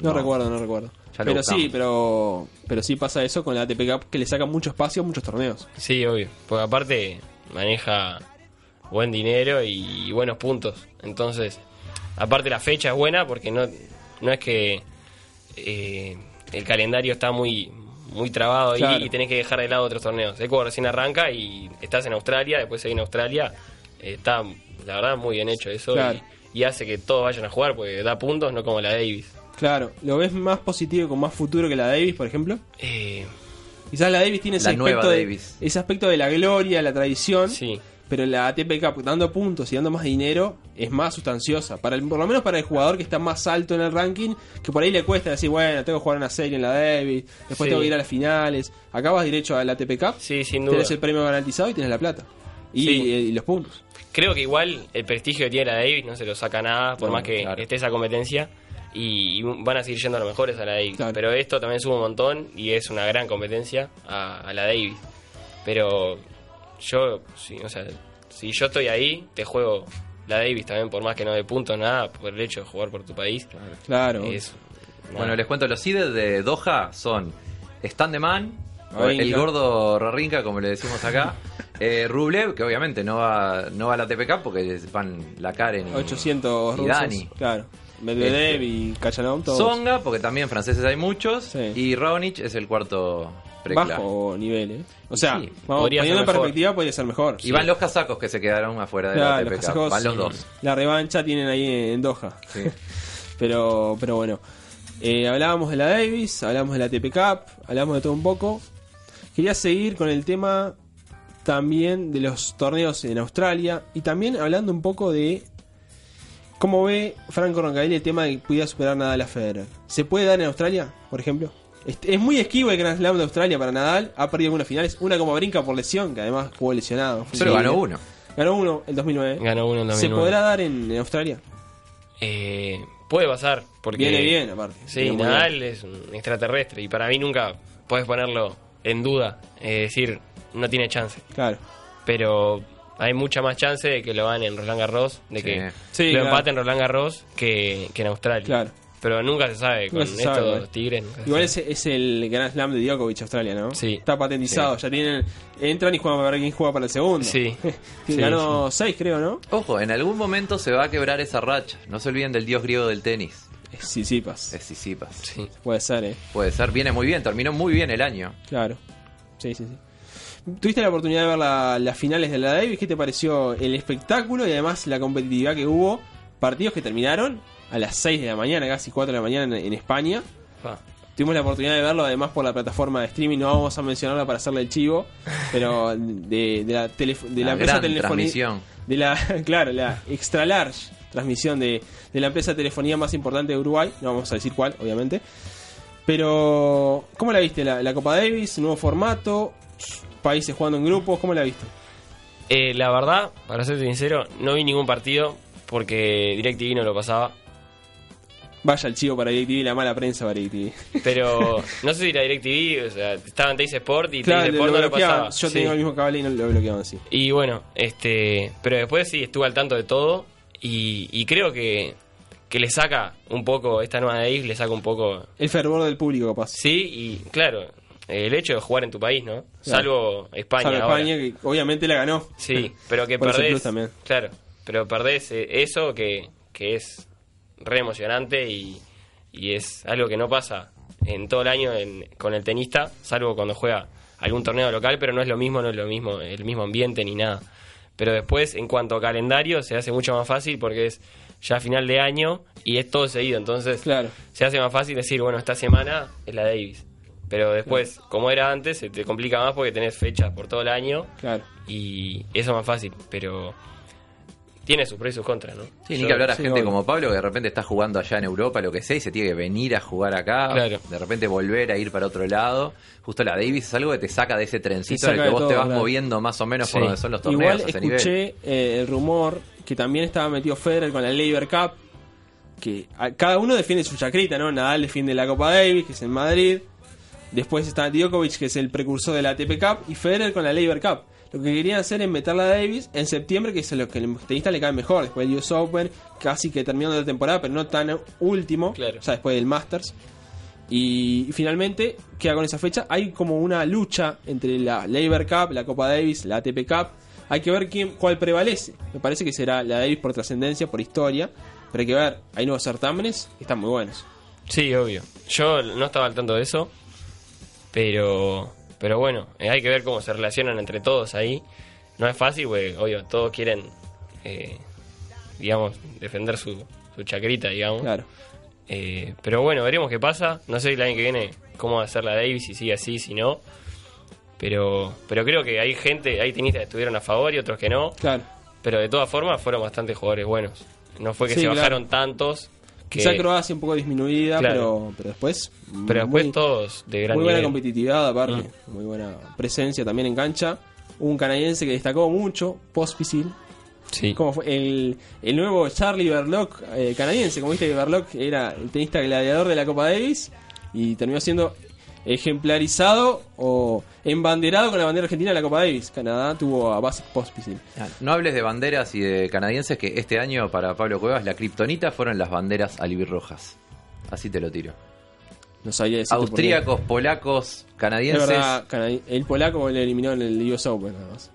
No, No. recuerdo, no recuerdo. Ya Pero sí, pero pero sí pasa eso con la ATP Cup que le saca mucho espacio a muchos torneos. Sí, obvio. Porque aparte maneja buen dinero y buenos puntos. Entonces, aparte la fecha es buena porque no, no es que eh, el calendario está muy muy trabado ahí y tenés que dejar de lado otros torneos. Ecuador recién arranca y estás en Australia, después seguís en Australia. Eh, está, la verdad, muy bien hecho eso Claro. y, y hace que todos vayan a jugar porque da puntos, no como la Davis. Claro, ¿lo ves más positivo con más futuro que la Davis, por ejemplo? Eh, Quizás la Davis tiene ese La nueva aspecto, de, Davis. ese aspecto de la gloria, la tradición. Sí. Pero la ATP Cup dando puntos y dando más dinero es más sustanciosa. Para el- por lo menos para el jugador que está más alto en el ranking, que por ahí le cuesta decir, bueno, tengo que jugar una serie en la Davis, después Sí. tengo que ir a las finales. Acá vas derecho a la ATP Cup, Sí, sin duda. tenés el premio garantizado y tienes la plata. Y, Sí. eh, y los puntos. Creo que igual el prestigio que tiene la Davis no se lo saca nada, por No, más que claro. esté esa competencia. Y, y van a seguir yendo a los mejores a la Davis. Pero esto también sube un montón y es una gran competencia a, a la Davis. Pero yo, sí, o sea, si yo estoy ahí, te juego la Davis también, por más que no de puntos, nada, por el hecho de jugar por tu país. Claro. Es, Bueno, les cuento, los seeds de Doha son Standeman, Rarinka. el gordo Rarinka, como le decimos acá, eh, Rublev, que obviamente no va, no va a la TPK porque van la Karen y, 800 y rusos. Dani. Claro. Medvedev Este. y Kachanov, todos. Songa, porque también franceses hay muchos, y Raonic es el cuarto. Bajo nivel, ¿eh? O sea, Sí, vamos, poniendo en perspectiva, podría ser mejor. Y van los casacos que se quedaron afuera de Claro, la los casacos, van los sí. dos. La revancha tienen ahí en Doha. pero, pero bueno. Eh, hablábamos de la Davis, hablábamos de la TP Cup, hablamos de todo un poco. Quería seguir con el tema también de los torneos en Australia y también hablando un poco de cómo ve Franco Roncadelli el tema de que pudiera superar Nadal a Federer. ¿Se puede dar en Australia, por ejemplo? Es, es muy esquivo el Grand Slam de Australia para Nadal. Ha perdido algunas finales. Una como brinca por lesión, que además jugó lesionado. Fue Solo ganó uno. Ganó uno en 2009. Ganó uno en ¿Se 2009. podrá dar en, en Australia? Eh, puede pasar, porque... Viene bien, aparte. Sí, Viene Nadal es un extraterrestre y para mí nunca puedes ponerlo en duda, es decir, no tiene chance. Claro. Pero hay mucha más chance de que lo hagan en Roland Garros, de Sí. que Sí, lo claro. empaten en Roland Garros que, que en Australia. Claro. Pero nunca se sabe, Nunca con se estos sabe, igual. tigres. Igual sabe. es, es el Grand Slam de Djokovic Australia, ¿no? Sí. Está patentizado. Ya tienen. Entran y juegan para ver quién juega para el segundo. Sí, ganó 6, creo, ¿no? Ojo, en algún momento se va a quebrar esa racha. No se olviden del dios griego del tenis. Es Sisipas. Es Sisipas. Sí. Puede ser, ¿eh? Puede ser, viene muy bien, terminó muy bien el año. Claro. Sí, sí, sí. ¿Tuviste la oportunidad de ver la- las finales de la Davis? ¿Qué te pareció el espectáculo y además la competitividad que hubo? Partidos que terminaron a las 6 de la mañana, casi 4 de la mañana en, en España. Pa. Tuvimos la oportunidad de verlo además por la plataforma de streaming, no vamos a mencionarla para hacerle el chivo, pero de, de la, telef- de la, La empresa telefonía. De la, claro, la extra large transmisión de, de la empresa de telefonía más importante de Uruguay, no vamos a decir cuál, obviamente. Pero, ¿cómo la viste? La, la Copa Davis, nuevo formato, países jugando en grupos, ¿cómo la viste? Eh, la verdad, para ser sincero, no vi ningún partido porque DirecTV no lo pasaba. Vaya el chivo para DirecTV, la mala prensa para DirecTV. Pero no sé si la DirecTV, o sea, estaba en Teis Sport y Claro, Teis lo Sport no lo pasaba. Yo Sí. tengo el mismo cable y no lo bloqueaban así. Y bueno, este, pero después sí estuve al tanto de todo y, y creo que, que le saca un poco, esta nueva Davis le saca un poco... El fervor del público, capaz. Sí, y claro, el hecho de jugar en tu país, ¿no? Salvo España Salvo ahora. España, que obviamente la ganó. Sí, pero que perdés... también. Claro, pero perdés eh, eso que, que es re emocionante y, y es algo que no pasa en todo el año en- con el tenista, salvo cuando juega algún torneo local, pero no es lo mismo, no es lo mismo, el mismo ambiente ni nada. Pero después, en cuanto a calendario, se hace mucho más fácil porque es ya final de año y es todo seguido. Entonces, se hace más fácil decir, bueno, esta semana es la Davis. Pero después, como era antes, se te complica más porque tenés fechas por todo el año. Claro. Y eso es más fácil, pero tiene sus pros y sus contras, ¿no? Sí, ni que hablar a sí, gente obvio. como Pablo que de repente está jugando allá en Europa, lo que sea, y se tiene que venir a jugar acá, Claro. de repente volver a ir para otro lado. Justo la Davis es algo que te saca de ese trencito en el que vos te vas claro. moviendo más o menos por donde son los torneos Igual a ese nivel. escuché eh, el rumor que también estaba metido Federer con la Labor Cup. Que a- cada uno defiende su chacrita, ¿no? Nadal defiende la Copa Davis, que es en Madrid. Después está Djokovic, que es el precursor de la ATP Cup. Y Federer con la Labor Cup. Lo que querían hacer es meter la Davis en septiembre, que es lo que el tenista le cae mejor. Después del US Open, casi que terminando la temporada, pero no tan último. O sea, después del Masters. Y, y finalmente queda con esa fecha. Hay como una lucha entre la Labor Cup, la Copa Davis, la ATP Cup. Hay que ver quién, cuál prevalece. Me parece que será la Davis por trascendencia, por historia. Pero hay que ver, hay nuevos certámenes que están muy buenos. Sí, obvio. Yo no estaba al tanto de eso, pero pero bueno, eh, hay que ver cómo se relacionan entre todos ahí. No es fácil, porque, obvio, todos quieren, eh, digamos, defender su, su chacrita, digamos. Claro. Eh, pero bueno, veremos qué pasa. No sé el año que viene cómo va a ser la Davis, si sigue así, si no. Pero, pero creo que hay gente, hay tenistas que estuvieron a favor y otros que no. Claro. Pero de todas formas fueron bastantes jugadores buenos. No fue que Sí, se claro. bajaron tantos. Que, Quizá Croacia un poco disminuida, Claro. pero, pero después. pero después muy- todos de gran Muy buena nivel. competitividad, aparte. Mm. Muy buena presencia también en cancha. Un canadiense que destacó mucho, Pospisil. Sí. Como fue el, el nuevo Charlie Berlock eh, canadiense. Como viste que Berlock era el tenista gladiador de la Copa Davis y terminó siendo ejemplarizado o embanderado con la bandera argentina de la Copa Davis. Canadá tuvo a Basic Pospisil. Ah, No hables de banderas y de canadienses que este año para Pablo Cuevas la kriptonita fueron las banderas albirrojas. Así te lo tiro. No sabía decirte. Austríacos, polacos, Es canadienses. verdad, el polaco le eliminó en el US Open nada más.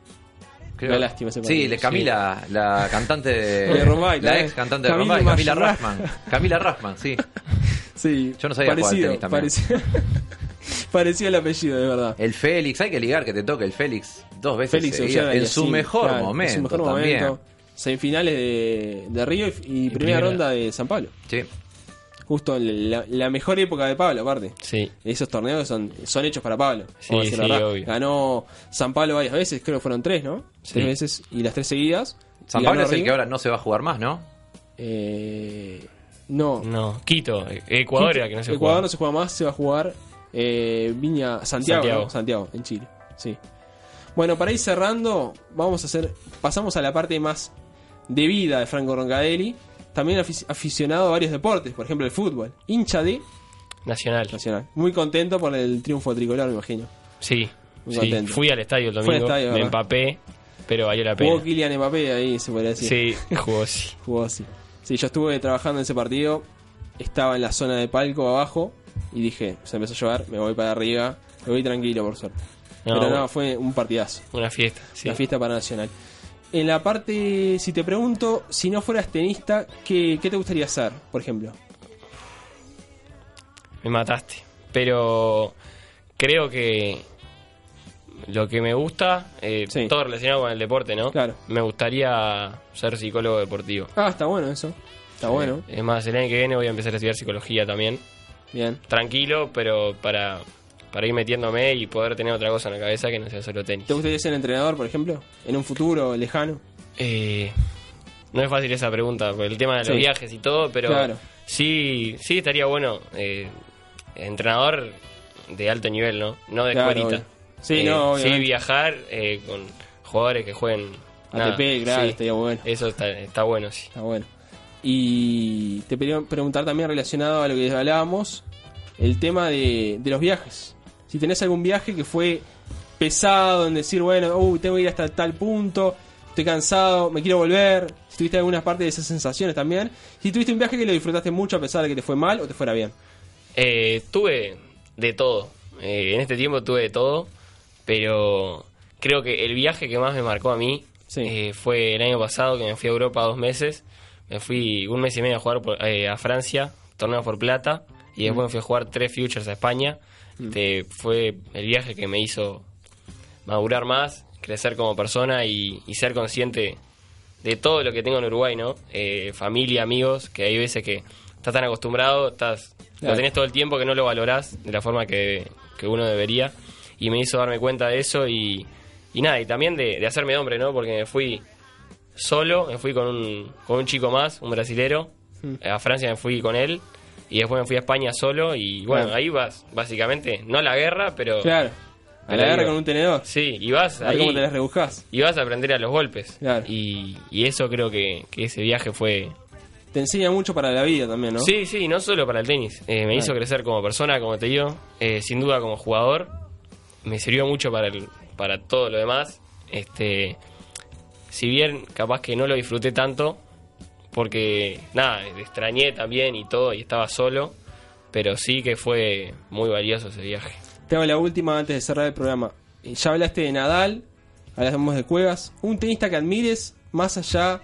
Creo- Una lástima ese Sí, le Camila, la cantante de, la ex cantante de Rombay, Camila. Raffman. Camila Raffman, sí. Sí, Yo no sabía jugar al parecido, tenis también. parecido, parecido el apellido, de verdad. El Félix, hay que ligar que te toque el Félix dos veces Félix seguidas, Auger en su mejor claro, momento en su mejor también. momento. Semifinales de, de Río y, y primera, primera. ronda de San Pablo. Sí. Justo en la, la mejor época de Pablo, aparte. Sí. Esos torneos son, son hechos para Pablo. Sí, sí, obvio. Ganó San Pablo varias veces, creo que fueron tres, ¿no? Sí. Tres veces y las tres seguidas. San Pablo es el que ahora no se va a jugar más, ¿no? Eh, no. No, Quito, Ecuador era que no se Ecuador no se juega más, se va a jugar eh, Viña Santiago, Santiago. ¿no? Santiago, en Chile. Sí. Bueno, para ir cerrando, vamos a hacer. Pasamos a la parte más de vida de Franco Roncadelli. También afic- aficionado a varios deportes, por ejemplo el fútbol. Hincha de Nacional. Nacional. Muy contento por el triunfo tricolor, me imagino. Sí, Muy sí. contento. Fui al estadio el Fue al domingo, estadio, me empapé, pero valió la pena. Jugó Kylian Mbappé ahí, se podría decir. Sí, jugó sí. Jugó así. Sí, yo estuve trabajando en ese partido. Estaba en la zona de palco abajo. Y dije, se empezó a llover, me voy para arriba. Me voy tranquilo, por suerte. No, Pero no, fue un partidazo. Una fiesta, sí. La fiesta para Nacional. En la parte, si te pregunto, si no fueras tenista, ¿qué, qué te gustaría hacer, por ejemplo? Me mataste. Pero creo que lo que me gusta, eh, todo relacionado con el deporte, ¿no? Claro. Me gustaría ser psicólogo deportivo. Ah, está bueno eso. Está Sí. bueno. Es más, el año que viene voy a empezar a estudiar psicología también. Bien. Tranquilo, pero para, para ir metiéndome y poder tener otra cosa en la cabeza que no sea solo tenis. ¿Te gustaría ser entrenador, por ejemplo? En un futuro lejano. Eh, no es fácil esa pregunta, por el tema de los Sí. viajes y todo, pero Claro. sí, sí estaría bueno. eh, entrenador de alto nivel, ¿no? No de Claro, escuelita. obvio. Sí, Eh, no, sí, viajar eh, con jugadores que jueguen. nada, ATP, claro, sí. estaría bueno. Eso está, está bueno, sí. Está bueno. Y te quería preguntar también relacionado a lo que hablábamos, el tema de, de los viajes. Si tenés algún viaje que fue pesado en decir, bueno, uy, tengo que ir hasta tal punto, estoy cansado, me quiero volver. Si tuviste algunas partes de esas sensaciones también. Si tuviste un viaje que lo disfrutaste mucho a pesar de que te fue mal o te fuera bien. Eh, tuve de todo. Eh, en este tiempo tuve de todo, pero creo que el viaje que más me marcó a mí eh, fue el año pasado que me fui a Europa dos meses. Me fui un mes y medio a jugar por- eh, a Francia, torneo por plata, y después Mm. me fui a jugar tres futures a España. Mm. Este, fue el viaje que me hizo madurar más, crecer como persona y, y ser consciente de todo lo que tengo en Uruguay, ¿no? Eh, familia, amigos, que hay veces que estás tan acostumbrado, estás Claro. lo tenés todo el tiempo que no lo valorás de la forma que, que uno debería. Y me hizo darme cuenta de eso y, y nada, y también de, de hacerme hombre, ¿no? Porque me fui solo, me fui con un, con un chico más, un brasilero. Mm. A Francia me fui con él. Y después me fui a España solo. Y bueno, Claro. ahí vas, básicamente, no a la guerra, pero. Claro. A la guerra con un tenedor. Sí, y vas A ver ahí. cómo te las rebuscás. Y vas a aprender a los golpes. Y, y eso creo que, que ese viaje fue, Te enseña mucho para la vida también, ¿no? Sí, sí, no solo para el tenis. Eh, me Claro. hizo crecer como persona, como te digo. Eh, sin duda como jugador. Me sirvió mucho para, el, para todo lo demás. Este, si bien capaz que no lo disfruté tanto, porque nada, extrañé también y todo, y estaba solo. Pero sí que fue muy valioso ese viaje. Te la última antes de cerrar el programa. Eh, Ya hablaste de Nadal, hablamos de Cuevas. Un tenista que admires más allá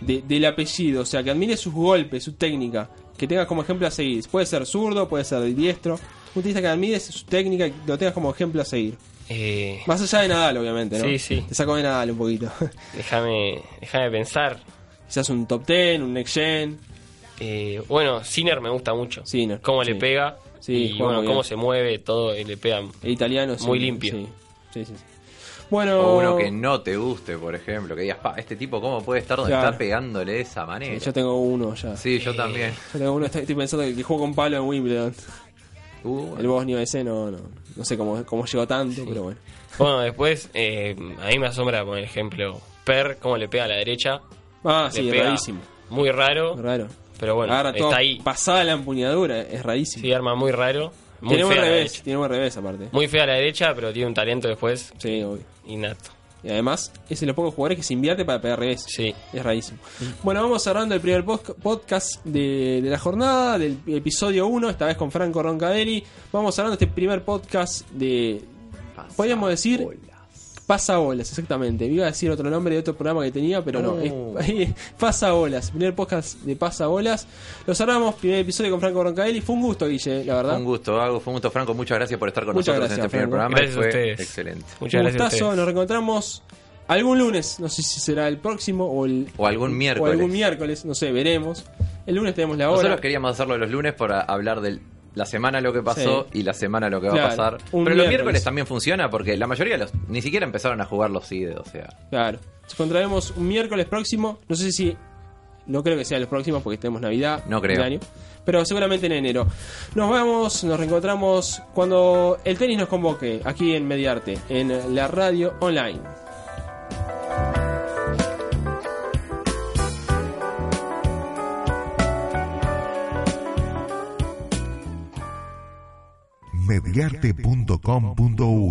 de- del apellido, o sea, que admires sus golpes, su técnica, que tengas como ejemplo a seguir. Puede ser zurdo, puede ser diestro. Un tenista que admires su técnica y lo tengas como ejemplo a seguir. Eh, Más allá de Nadal, obviamente, ¿no? Sí, sí. Te saco de Nadal un poquito. déjame, déjame pensar. Quizás un top 10, un next gen. Eh, bueno, Sinner me gusta mucho. Cómo le pega. Sí, y bueno, cómo se mueve todo y le pega El italiano, sí, muy limpio. sí. Sí, sí, sí. Bueno. O uno que no te guste, por ejemplo, que digas, pa, este tipo, ¿cómo puede estar donde Claro. está pegándole de esa manera? Sí, yo tengo uno ya. Sí, yo también. Yo tengo uno, estoy, pensando que, que jugó con Pablo en Wimbledon. Uh, El bosnio ese no, no, no sé cómo, cómo llegó tanto, pero bueno. Bueno, después, eh, a mí me asombra, por ejemplo, Per, cómo le pega a la derecha. Ah, Le sí, pega rarísimo. Muy raro. Raro. Pero bueno, Agarra todo está ahí. pasada la empuñadura, es rarísimo. Sí, arma muy raro. Muy tiene buen revés, tiene buen revés aparte. Muy fea a la derecha, pero tiene un talento después. Sí, obvio. Innato. Y además, es de los pocos jugadores que se invierte para pegar revés. Sí. Es rarísimo. Bueno, vamos cerrando el primer podcast de, de la jornada, del episodio 1, esta vez con Franco Roncadelli. Vamos cerrando este primer podcast de. Podríamos decir. Pasa bolas, exactamente. Iba a decir otro nombre de otro programa que tenía, pero no. Oh. Es, Pasa bolas. Primer podcast de Pasa bolas. Lo cerramos, primer episodio con Franco Roncadelli. Fue un gusto, Guille, la verdad. Fue un gusto, Hago, fue un gusto, Franco. Muchas gracias por estar con Muchas nosotros gracias, en este primer programa. Gracias a Fue ustedes. excelente. Muchas un gustazo, nos reencontramos algún lunes, no sé si será el próximo o el O algún miércoles. o algún miércoles, no sé, veremos. El lunes tenemos la hora. Nosotros queríamos hacerlo los lunes para hablar de la semana lo que pasó y la semana lo que va a pasar. Pero los miércoles. también funciona porque la mayoría los ni siquiera empezaron a jugar los CIDE, o sea. Claro. Nos encontraremos un miércoles próximo, no sé si no creo que sea los próximos porque tenemos Navidad, No creo. año, pero seguramente en enero. Nos vamos, nos reencontramos cuando el tenis nos convoque aquí en Mediarte, en la radio online. mediarte.com.uy